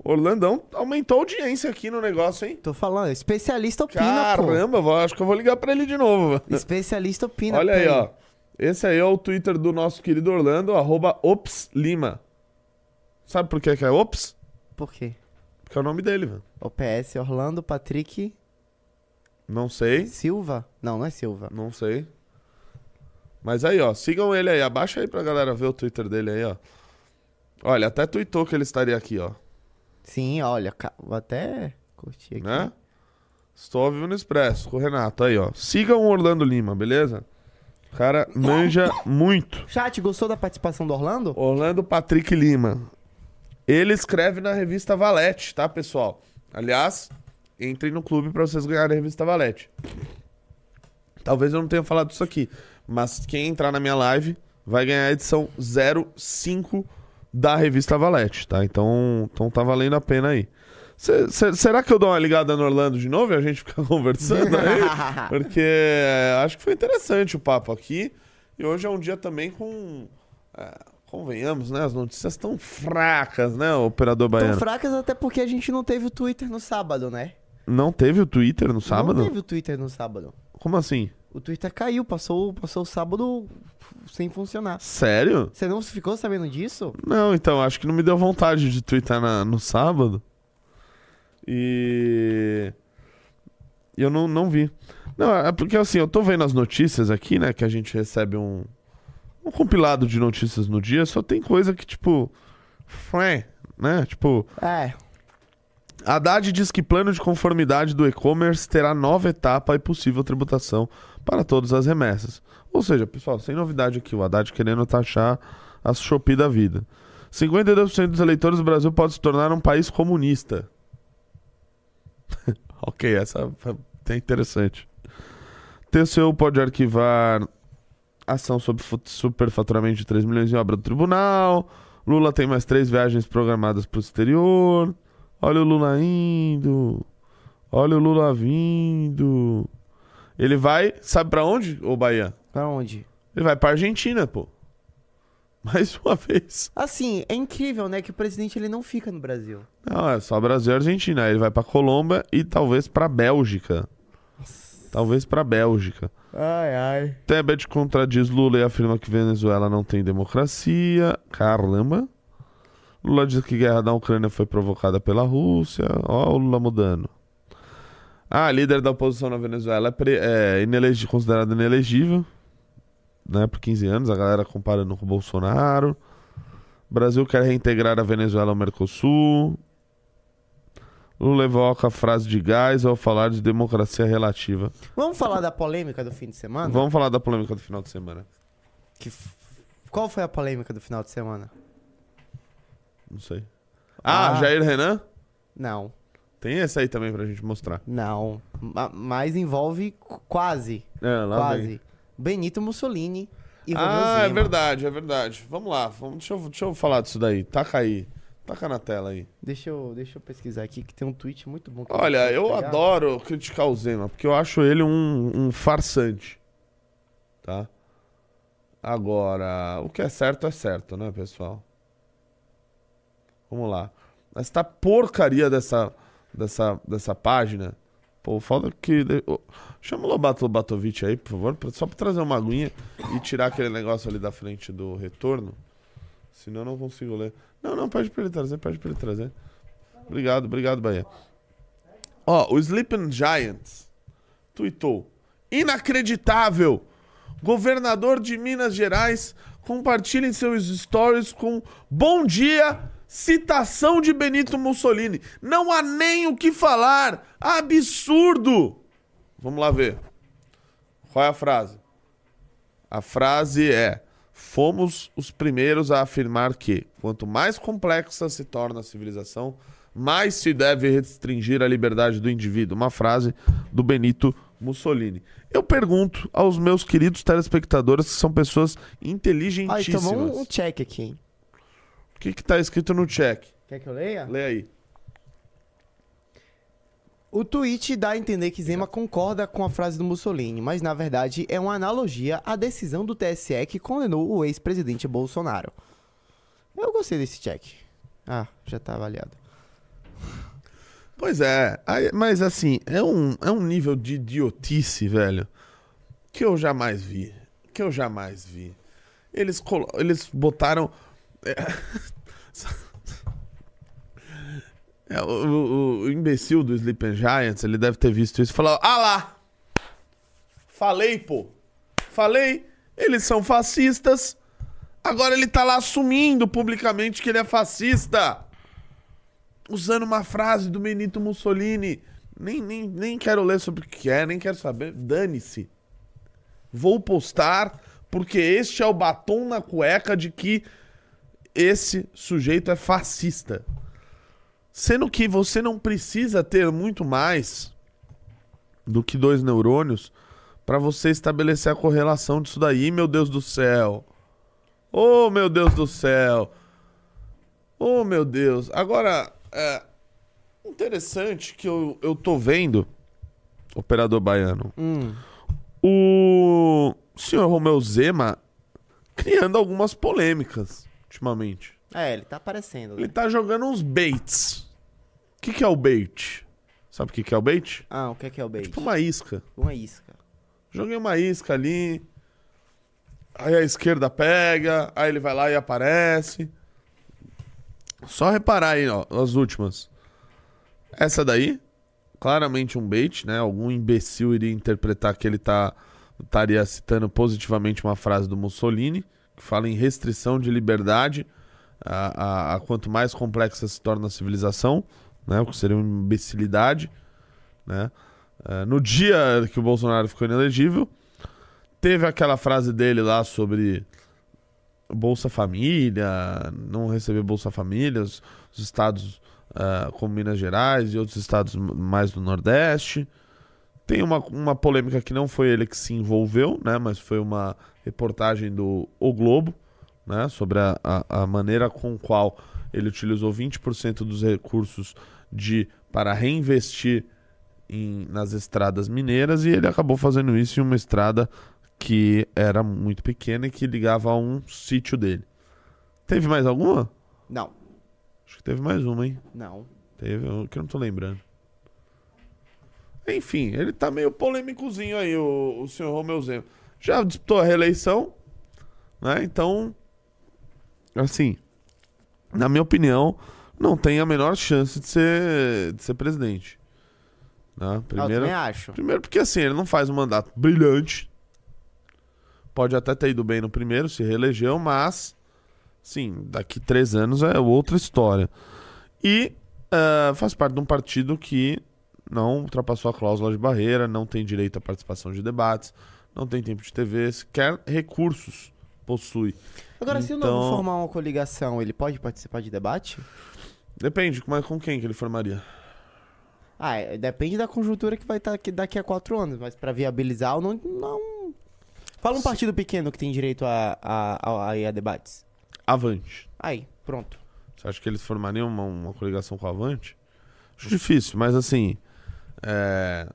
Orlandão aumentou a audiência aqui no negócio, hein? Tô falando, especialista opina, pô. Caramba, vou- acho que eu vou ligar pra ele de novo. Especialista opina. Olha aí, peraí. ó. Esse aí é o Twitter do nosso querido Orlando, arroba Ops Lima. Sabe por que que é Ops? Por quê? Porque é o nome dele, velho. OPS Orlando Patrick Não sei, Silva? Não, não é Silva. não sei. Mas aí, ó, sigam ele aí. Abaixa aí pra galera ver o Twitter dele aí, ó. Olha, até tweetou que ele estaria aqui, ó. Sim, olha, vou até curtir aqui. Né? Estou ao vivo no Expresso com o Renato aí, ó. Sigam o Orlando Lima, beleza? O cara manja muito. Chat, gostou da participação do Orlando? Orlando Patrick Lima. Ele escreve na revista Valete, tá, pessoal? Aliás, entrem no clube pra vocês ganharem a revista Valete. Talvez eu não tenha falado isso aqui, mas quem entrar na minha live vai ganhar a edição 05 da revista Valete, tá? Então, então tá valendo a pena aí. Cê- será que eu dou uma ligada no Orlando de novo e a gente fica conversando aí? Porque é, acho que foi interessante o papo aqui. E hoje é um dia também com. é, convenhamos, né? As notícias tão fracas, né, operador Tão baiano? fracas até porque a gente não teve o Twitter no sábado, né? Não teve o Twitter no sábado? Não teve o Twitter no sábado. Como assim? O Twitter caiu, passou, passou o sábado sem funcionar. Sério? Você não ficou sabendo disso? Não, então, acho que não me deu vontade de twittar na- no sábado. E. eu não, não vi. Não, é porque assim, eu tô vendo as notícias aqui, né? Que a gente recebe um, um compilado de notícias no dia, só tem coisa que, tipo. Né? Tipo, É. Haddad diz que plano de conformidade do e-commerce terá nova etapa e possível tributação para todas as remessas. Ou seja, pessoal, sem novidade aqui, o Haddad querendo taxar a Shopee da vida. 52% dos eleitores do Brasil pode se tornar um país comunista. ok, essa é interessante. TCU pode arquivar ação sobre superfaturamento de 3 milhões em obra do tribunal. Lula tem mais três viagens programadas para o exterior. Olha o Lula indo. Olha o Lula vindo. Ele vai, sabe pra onde, ô Bahia? Pra onde? Ele vai pra Argentina, pô. Mais uma vez. Assim, é incrível, né? Que o presidente ele não fica no Brasil. Não, é só Brasil e Argentina. Ele vai pra Colômbia e talvez pra Bélgica. Talvez pra Bélgica. Ai, ai. Tebet contradiz Lula e afirma que Venezuela não tem democracia. Caramba. Lula diz que a guerra da Ucrânia foi provocada pela Rússia. Ó, o Lula mudando. Ah, líder da oposição na Venezuela é, pre- é inelegi- considerado inelegível. Né, por 15 anos, a galera comparando com o Bolsonaro. Brasil quer reintegrar a Venezuela ao Mercosul. Lula evoca a frase de gás ao falar de democracia relativa. Vamos falar da polêmica do fim de semana? Vamos falar da polêmica do final de semana. Que f- Qual foi a polêmica do final de semana? Não sei. Ah, Ah. Jair Renan? Não, Tem esse aí também pra gente mostrar. não. Ma- mas envolve qu- quase, É, lá quase. vem. Benito Mussolini e Romeu Ah, é Zema. verdade, é verdade. Vamos lá, vamos, deixa, eu, deixa eu falar disso daí. Taca aí. Taca na tela aí. Deixa eu, deixa eu pesquisar aqui, que tem um tweet muito bom. que Olha, eu pegar. adoro criticar o Zema, porque eu acho ele um, um farsante. Tá? Agora, o que é certo é certo, né, pessoal? Vamos lá. Esta porcaria dessa, dessa, dessa página. Pô, foda que. Chama o Lobato Lobatovic aí, por favor, só pra trazer uma aguinha e tirar aquele negócio ali da frente do retorno. Senão eu não consigo ler. Não, não, pede pra ele trazer, pede pra ele trazer. Obrigado, obrigado, Bahia. Ó, o Sleeping Giants tweetou. Inacreditável! Governador de Minas Gerais compartilhem seus stories com bom dia, citação de Benito Mussolini. Não há nem o que falar. Absurdo! Vamos lá ver. Qual é a frase? A frase é: Fomos os primeiros a afirmar que, quanto mais complexa se torna a civilização, mais se deve restringir a liberdade do indivíduo. Uma frase do Benito Mussolini. Eu pergunto aos meus queridos telespectadores, que são pessoas Ah, inteligentíssimas, então vamos um check aqui, hein? O que está escrito no check? Quer que eu leia? Lê aí. O tweet dá a entender que Zema concorda com a frase do Mussolini, mas na verdade é uma analogia à decisão do TSE que condenou o ex-presidente Bolsonaro. Eu gostei desse check. Ah, já tá avaliado. Pois é, mas assim, é um, é um nível de idiotice, velho, que eu jamais vi. Que eu jamais vi. Eles, eles botaram. É, o, o- o imbecil do Sleeping Giants, ele deve ter visto isso e falou: Ah lá! Falei, pô! Falei! Eles são fascistas. Agora ele tá lá assumindo publicamente que ele é fascista usando uma frase do Benito Mussolini. Nem, nem, nem quero ler sobre o que é, nem quero saber. Dane-se. Vou postar porque este é o batom na cueca de que esse sujeito é fascista. Sendo que você não precisa ter muito mais do que dois neurônios para você estabelecer a correlação disso daí, meu Deus do céu. Oh, meu Deus do céu. Oh, meu Deus. Agora, é interessante que eu, eu tô vendo, operador baiano, Hum. o senhor Romeu Zema criando algumas polêmicas ultimamente. É, ele tá aparecendo. Ele Né? tá jogando uns baits. O que, que é o bait? Sabe o que, que é o bait? Ah, o que é que é o bait? Tipo uma isca. Uma isca. Joguei uma isca ali. Aí a esquerda pega, aí ele vai lá e aparece. Só reparar aí, ó, as últimas. Essa daí, claramente um bait, né? Algum imbecil iria interpretar que ele tá estaria citando positivamente uma frase do Mussolini, fala em restrição de liberdade a, a- a quanto mais complexa se torna a civilização, né? O que seria uma imbecilidade, né? Eh, no dia que o Bolsonaro ficou inelegível, teve aquela frase dele lá sobre Bolsa Família, não receber Bolsa Família, os, os estados ah, como Minas Gerais e outros estados mais do Nordeste. Tem uma, uma polêmica que não foi ele que se envolveu, né, mas foi uma reportagem do O Globo, né, sobre a, a, a maneira com qual ele utilizou 20% dos recursos de para reinvestir em- nas estradas mineiras e ele acabou fazendo isso em uma estrada que era muito pequena e que ligava a um sítio dele. Teve mais alguma? Não, Acho que teve mais uma, hein? não. Teve, eu que eu não tô lembrando. Enfim, ele tá meio polêmicozinho aí, o, o senhor Romeu Zema. Já disputou a reeleição, né? Então, assim, na minha opinião, não tem a menor chance de ser, de ser presidente. Né? Eu Primeiro, também acho. Primeiro porque assim, ele não faz um mandato brilhante. Pode até ter ido bem no primeiro, se reelegeu, mas sim, daqui três anos é outra história. E ah, faz parte de um partido que não ultrapassou a cláusula de barreira, não tem direito à participação de debates, não tem tempo de TV, sequer recursos possui. Agora, se o Então- Novo formar uma coligação, ele pode participar de debate? Depende, mas com quem que ele formaria? Ah, é- depende da conjuntura que vai estar aqui daqui a quatro anos, mas pra viabilizar, eu não. não... Fala um partido pequeno que tem direito a, a, a, a, a debates. Avante. Aí, pronto. Você acha que eles formariam uma, uma coligação com a Avante? Acho difícil, mas assim. É...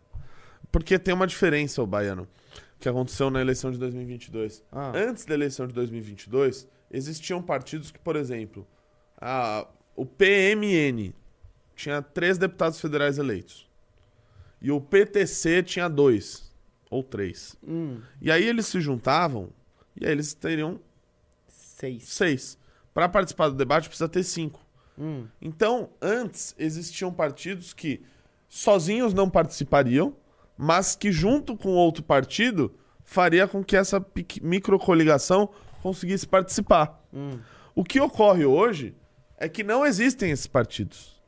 Porque tem uma diferença, o Baiano, que aconteceu na eleição de 2022. Ah. Antes da eleição de 2022, existiam partidos que, por exemplo, a, o PMN tinha três deputados federais eleitos. E o PTC tinha dois, ou três. Hum, E aí eles se juntavam, e aí eles teriam seis. seis. Para participar do debate precisa ter cinco. Hum. Então, antes existiam partidos que sozinhos não participariam, mas que junto com outro partido faria com que essa microcoligação conseguisse participar. Hum. O que ocorre hoje é que não existem esses partidos.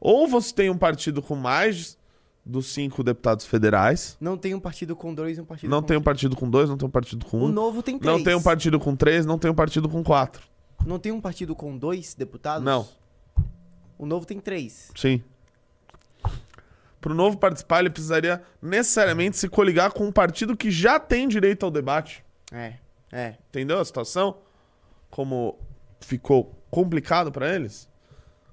Ou você tem um partido com mais dos cinco deputados federais, Não tem um partido com dois e um partido não com tem um partido com dois, não tem um partido com O um, novo tem três. não tem um partido com três, não tem um partido com quatro. Não tem um partido com dois deputados? Não. O novo tem três. Sim. Pro novo participar, ele precisaria necessariamente se coligar com um partido que já tem direito ao debate. É, é. Entendeu a situação? Como ficou complicado pra eles?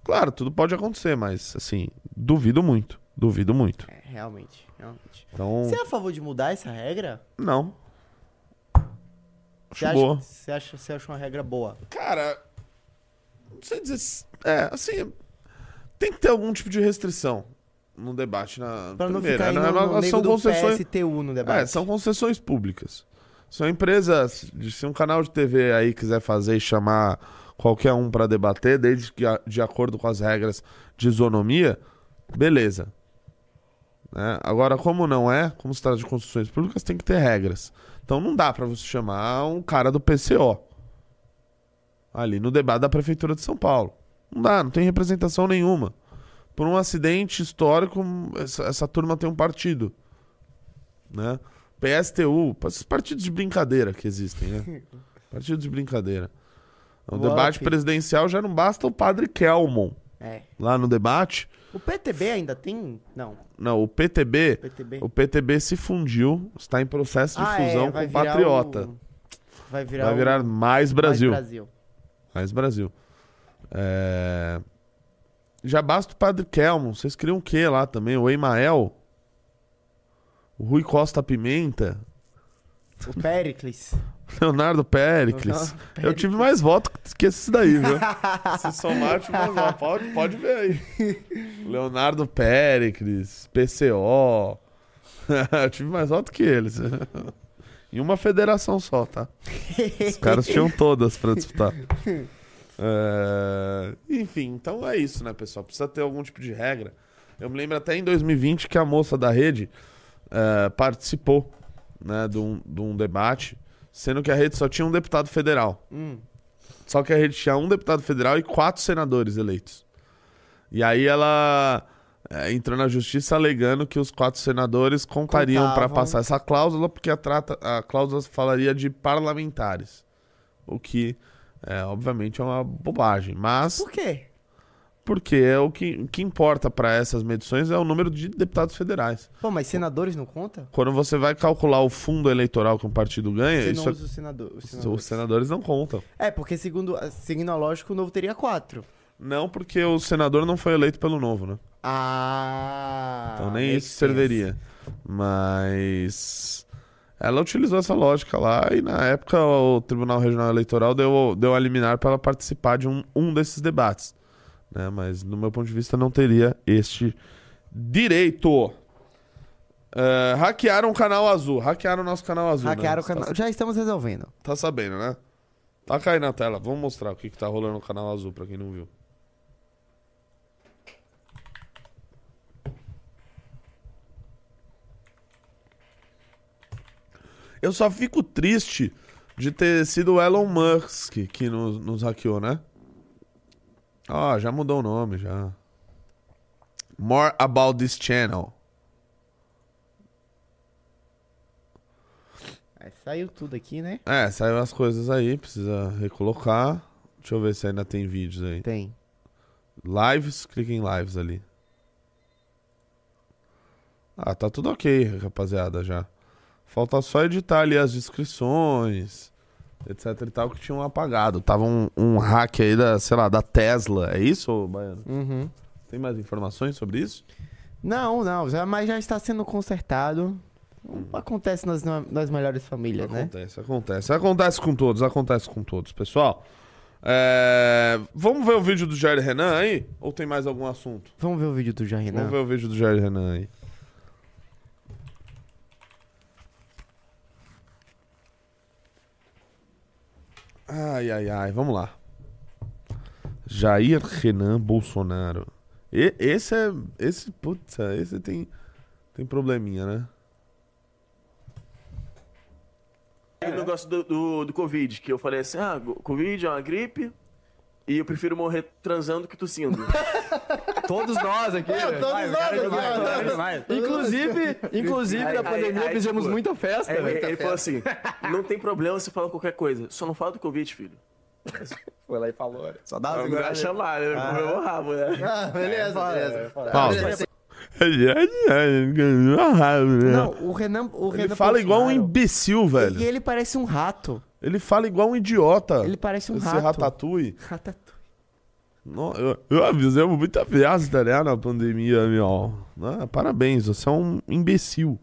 Claro, tudo pode acontecer, mas assim, duvido muito. Duvido muito. É, realmente, realmente. Então, Você é a favor de mudar essa regra? não. Você Acho acha, boa. você acha, você acha uma regra boa? Cara, não sei dizer. É, assim, tem que ter algum tipo de restrição no debate. Na Pra não primeira, ficar aí né? no, são concessões. PSTU no debate. É, são concessões públicas. São empresas. Se um canal de TV aí quiser fazer e chamar qualquer um pra debater, desde que de acordo com as regras de isonomia, beleza. Né? Agora, como não é, como se trata de concessões públicas, tem que ter regras. Então não dá pra você chamar um cara do PCO ali no debate da Prefeitura de São Paulo. Não dá, não tem representação nenhuma. Por um acidente histórico, essa, essa turma tem um partido. Né? PSTU, esses partidos de brincadeira que existem, né? Partidos de brincadeira. No O debate UP. presidencial já não basta o padre Kelmon É. lá no debate. O PTB ainda tem? Não. Não, o PTB, PTB. o PTB se fundiu, está em processo de Ah, é, fusão vai com o Patriota. o- Vai virar, Vai virar o... Mais Brasil. Mais Brasil. Mais Brasil. É, Já basta o Padre Kelmon. Vocês criam o quê lá também? O Emael? O Rui Costa Pimenta? O Pericles. Leonardo Pericles. Eu tive mais voto que esses daí, viu? Se somar, voto. Pode, pode ver aí. Leonardo Pericles, PCO. eu tive mais voto que eles. em uma federação só, tá? Os caras tinham todas pra disputar. É, Enfim, então é isso, né, pessoal? Precisa ter algum tipo de regra. Eu me lembro até em 2020 que a moça da rede é, participou né, de, um, de um debate, sendo que a rede só tinha um deputado federal. Hum. Só que a rede tinha um deputado federal e quatro senadores eleitos. E aí ela é, entrou na justiça alegando que os quatro senadores contariam para passar essa cláusula, porque a, trata, a cláusula falaria de parlamentares. O que, é, obviamente, é uma bobagem. Mas, Por quê? porque é o que, o que importa para essas medições é o número de deputados federais. Pô, mas senadores não conta? Quando você vai calcular o fundo eleitoral que um partido ganha, Você isso não é- usa os senador- os os senadores. senadores não contam. É, porque segundo, seguindo a lógica, o novo teria quatro. Não, porque o senador não foi eleito pelo novo, né? Ah. Então nem isso serviria. Mas ela utilizou essa lógica lá e na época o Tribunal Regional Eleitoral deu, deu a liminar para ela participar de um, um desses debates. Né? Mas no meu ponto de vista não teria este direito. É, hackearam o canal azul. Hackearam o nosso canal azul. Hackearam né? o canal. Já estamos resolvendo. Tá, tá sabendo, né? Tá aí na tela. Vamos mostrar o que, que tá rolando no canal azul pra quem não viu. Eu só fico triste de ter sido o Elon Musk que nos, nos hackeou, né? Ó, já mudou o nome, já. More about this channel. É, saiu tudo aqui, né? É, saiu as coisas aí, precisa recolocar. Deixa eu ver se ainda tem vídeos aí. Tem. Lives, clica em lives ali. Ah, tá tudo ok, rapaziada, já. Falta só editar ali as descrições, etc e tal, que tinham apagado. Tava um, um hack aí da, sei lá, da Tesla. É isso, Baiano? Uhum. Tem mais informações sobre isso? Não, não, já, mas já está sendo consertado. Acontece nas, nas melhores famílias, né? Acontece, acontece. Acontece com todos, acontece com todos. Pessoal, é, vamos ver o vídeo do Jair Renan aí? Ou tem mais algum assunto? Vamos ver o vídeo do Jair Vamos Renan? ver o vídeo do Jair Renan aí. Ai, ai, ai, vamos lá. Jair Renan Bolsonaro. E- esse é. Esse, putz, esse tem. Tem probleminha, né? negócio do, do, do Covid, que eu falei assim, ah, Covid é uma gripe e eu prefiro morrer transando que tossindo. Todos nós aqui. né? todos Vai, o nós é demais, o é demais. Inclusive, inclusive Aí- na aí- pandemia aí, fizemos tipo, muita festa. Aí, né? ele, ele falou assim, não tem problema você falar qualquer coisa, só não fala do Covid, filho. Foi lá e falou. olha, Só dá uma chamar, né? Comeu meu rabo, né? Ah, beleza, beleza. Pausa. Beleza. Não, o Renan. O ele Renan fala igual um imbecil, velho. E ele parece um rato. Ele fala igual um idiota. Ele parece um Esse rato. ratatouille. Ratatouille. Não, eu, eu avisamos muita festa, né, na pandemia, meu. Ah, parabéns, você é um imbecil.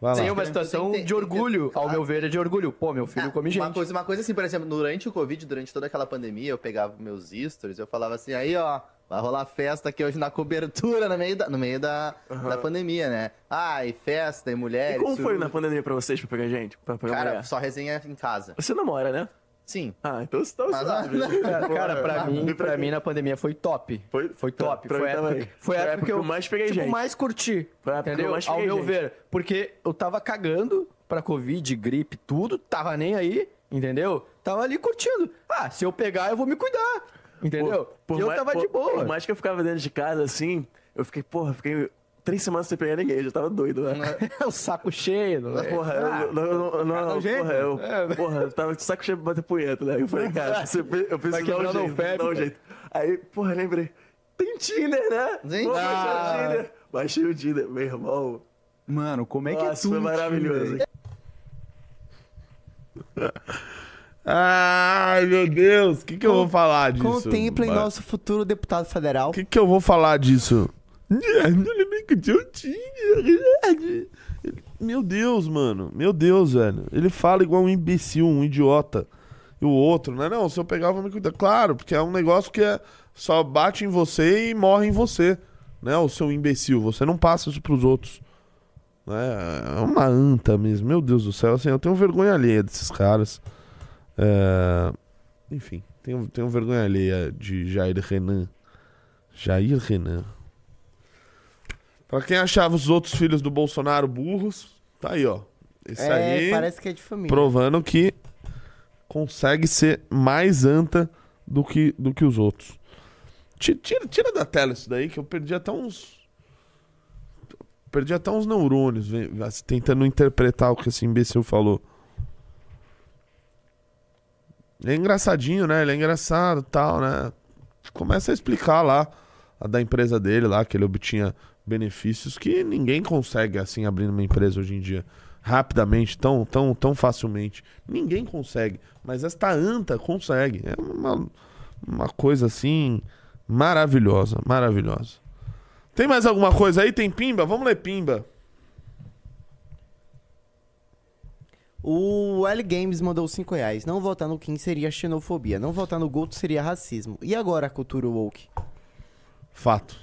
Vai lá. Sim, uma situação Tem- tem- de orgulho. tem- Ao meu ver, é de orgulho. Pô, meu filho come uma gente. coisa, uma coisa assim, por exemplo, durante o Covid, durante toda aquela pandemia, eu pegava meus stories, eu falava assim, aí ó, vai rolar festa aqui hoje na cobertura, no meio da, no meio da, da pandemia, né? Ai, festa e mulheres. E como foi na pandemia pra vocês, pra pegar gente? Pra pegar Cara, mulher? só resenha em casa. Você namora, né? Sim. Ah, então você tá Mas, sabe. Cara, cara, pra mim, pra mim na pandemia foi top. Foi, Foi top. Pra Foi época, foi a época que eu mais peguei tipo, gente. mais curti. Foi a época que entendeu? eu mais Ao peguei meu gente. ver. Porque eu tava cagando pra Covid, gripe, tudo. Tava nem aí, entendeu? Tava ali curtindo. Ah, se eu pegar, eu vou me cuidar. Entendeu? e eu mais- tava por- de boa. Por mais que eu ficava dentro de casa, assim, eu fiquei, porra, fiquei três semanas sem pegar ninguém, eu já tava doido, né? o saco cheio. não é? Porra, eu, não, não, não, não, jeito. porra, eu, É. porra, eu tava de saco cheio de bater punheta, né? Eu falei, cara, você- eu preciso dar um jeito, febre, dar um jeito. Aí, porra, lembrei, tem Tinder, né? Vou Ah. o Tinder. Baixei o Tinder, meu irmão. Mano, como é que Nossa, é foi tudo? maravilhoso. Ai, meu Deus, o que, que eu vou falar disso? Contemplem Vai. nosso futuro deputado federal. O que, que eu vou falar disso? Meu Deus, mano. Meu Deus, velho. Ele fala igual um imbecil, um idiota. E o outro, né? Não, se eu pegar, eu vou me cuidar. Claro, porque é um negócio que é só bate em você e morre em você. Né? O seu imbecil. Você não passa isso pros outros. Né? É uma anta mesmo. Meu Deus do céu. Assim, eu tenho vergonha alheia desses caras. É... Enfim, tenho, tenho vergonha alheia de Jair Renan. Jair Renan. Pra quem achava os outros filhos do Bolsonaro burros, tá aí, ó. Esse é, aí parece que é de família. provando que consegue ser mais anta do que, do que os outros. Ti- Tira, tira da tela isso daí, que eu perdi até uns. Perdi até uns neurônios vem- tentando interpretar o que esse imbecil falou. Ele é engraçadinho, né? Ele é engraçado tal, né? Começa a explicar lá a da empresa dele lá, que ele obtinha benefícios que ninguém consegue assim abrir uma empresa hoje em dia rapidamente, tão, tão, tão facilmente. Ninguém consegue, mas esta anta consegue. É uma, uma coisa assim maravilhosa, maravilhosa. Tem mais alguma coisa aí? Tem pimba? Vamos ler pimba. O L Games mandou 5 reais. Não votar no Kim seria xenofobia. Não votar no Goto seria racismo. E agora a cultura woke? Fato.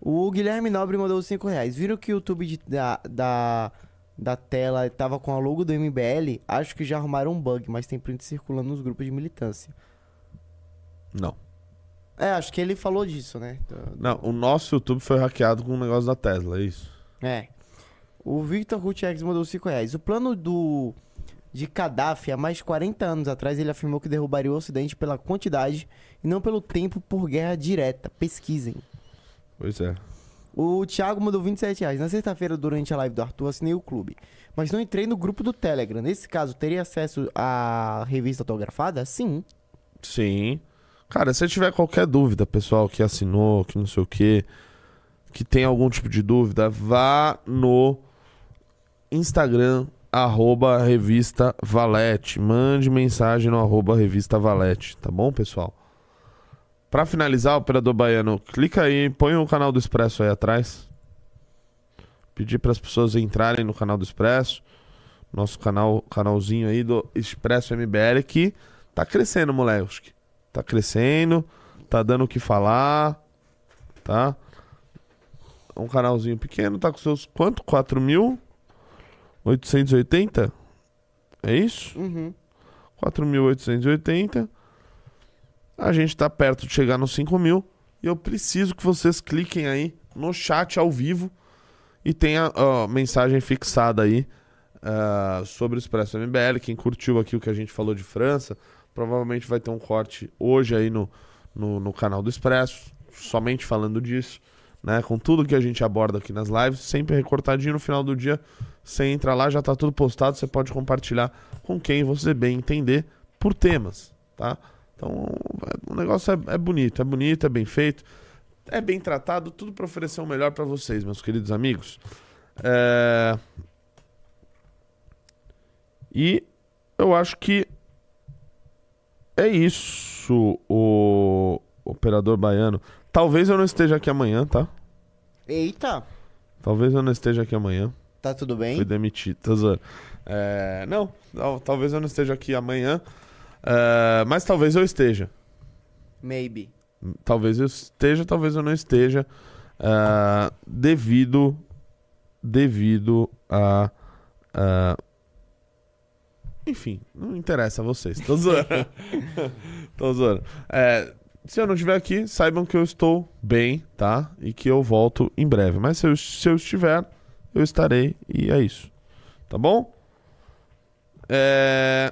O Guilherme Nobre mandou 5 reais. Viram que o YouTube de- da, da, da tela tava com a logo do MBL? Acho que já arrumaram um bug, mas tem print circulando nos grupos de militância. Não. É, acho que ele falou disso, né? Não, o nosso YouTube foi hackeado com o negócio da Tesla, é isso? É. O Victor Gutierrez mandou 5 reais. O plano do de Gaddafi, há mais de 40 anos atrás, ele afirmou que derrubaria o Ocidente pela quantidade e não pelo tempo por guerra direta. Pesquisem. Pois é. O Thiago mandou 27 reais. Na sexta-feira, durante a live do Arthur, assinei o clube. Mas não entrei no grupo do Telegram. Nesse caso, teria acesso à revista autografada? Sim. Sim. Cara, se tiver qualquer dúvida, pessoal que assinou, que não sei o que, que tem algum tipo de dúvida, vá no Instagram, arroba revista Valete. Mande mensagem no arroba revista Valete, tá bom, pessoal? Pra finalizar, operador baiano, clica aí, põe o canal do Expresso aí atrás. Pedir para as pessoas entrarem no canal do Expresso. Nosso canal, canalzinho aí do Expresso MBL que tá crescendo, moleque. Tá crescendo, tá dando o que falar, tá? Um canalzinho pequeno, tá com seus quanto? 4.880? É isso? Uhum. 4.880. A gente tá perto de chegar nos 5 mil. E eu preciso que vocês cliquem aí no chat ao vivo e tenha ó, mensagem fixada aí ah, sobre o Expresso MBL. Quem curtiu aqui o que a gente falou de França, provavelmente vai ter um corte hoje aí no, no, no canal do Expresso, somente falando disso, né? Com tudo que a gente aborda aqui nas lives, sempre recortadinho no final do dia. Você entra lá, já tá tudo postado, você pode compartilhar com quem você bem entender por temas, tá? Então, o negócio é, é bonito, é bonito, é bem feito, é bem tratado, tudo para oferecer o melhor para vocês, meus queridos amigos. É... E eu acho que é isso, o operador baiano. Talvez eu não esteja aqui amanhã, tá? Eita, Talvez eu não esteja aqui amanhã. Tá tudo bem? Fui demitido, tá zoando. É, não, tal- talvez eu não esteja aqui amanhã. é, mas talvez eu esteja. Maybe. Talvez eu esteja, talvez eu não esteja. é, devido. Devido a. a- enfim, não interessa a vocês. Tô zoando. Tô zoando. É, se eu não estiver aqui, saibam que eu estou bem, tá? E que eu volto em breve. Mas se eu, se eu estiver, eu estarei e é isso. Tá bom? É.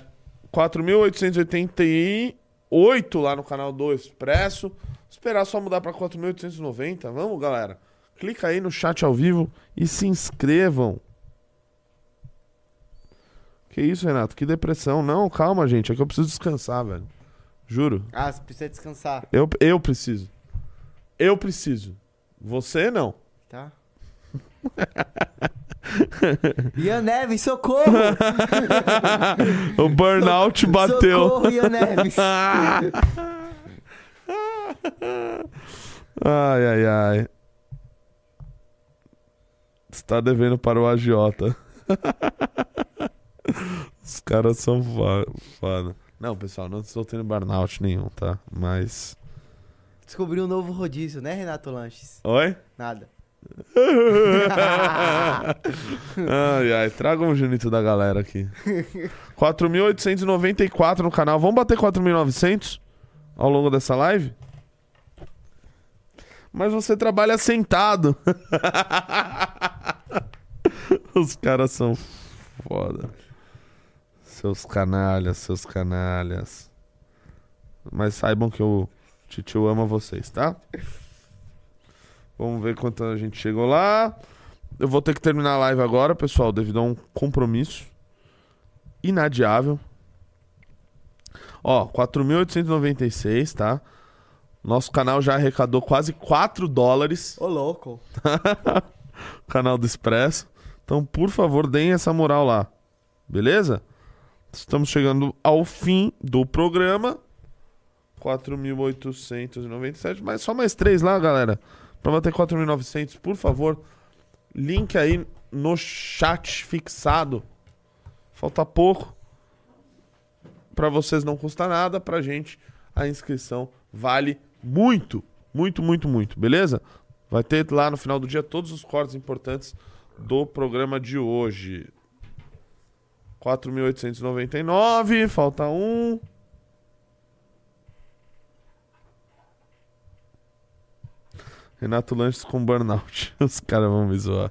4.888 lá no canal do Expresso. Esperar só mudar pra 4.890. Vamos, galera. Clica aí no chat ao vivo e se inscrevam. Que isso, Renato? Que depressão. Não, calma, gente. É que eu preciso descansar, velho. Juro. Ah, você precisa descansar, Eu, eu preciso. Eu preciso. Você não. tá? Ian Neves, socorro! o burnout bateu. Socorro, Ian Neves! Ai, ai, ai. Você tá devendo para o agiota. Os caras são fo- foda. Não, pessoal, não estou tendo burnout nenhum, tá? Mas. Descobriu um novo rodízio, né, Renato Lanches? Oi? Nada. ai, ai, traga um junito da galera aqui. 4.894 no canal. Vamos bater 4.900 ao longo dessa live? Mas você trabalha sentado. Os caras são foda. Seus canalhas, seus canalhas. Mas saibam que o Titio ama vocês, tá? Vamos ver quanto a gente chegou lá. Eu vou ter que terminar a live agora, pessoal, devido a um compromisso inadiável. Ó, 4.896, tá? Nosso canal já arrecadou quase 4 dólares. Ô, louco. canal do Expresso. Então, por favor, deem essa moral lá. Beleza? Estamos chegando ao fim do programa. 4.897. Mas só mais três lá, galera. Pra bater 4.900, por favor. Link aí no chat fixado. Falta pouco. Pra vocês não custa nada. Pra gente, a inscrição vale muito. Muito, muito, muito. Beleza? Vai ter lá no final do dia todos os cortes importantes do programa de hoje. 4.899, falta um. Renato Lanches com burnout. Os caras vão me zoar.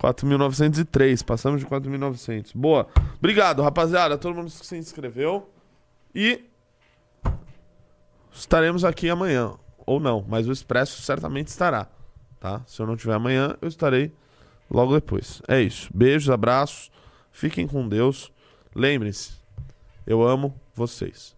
4.903, passamos de 4.900. Boa. Obrigado, rapaziada. Todo mundo que se inscreveu. E estaremos aqui amanhã. Ou não, mas o Expresso certamente estará. Tá? Se eu não tiver amanhã, eu estarei logo depois. É isso. Beijos, abraços. Fiquem com Deus. Lembrem-se, eu amo vocês.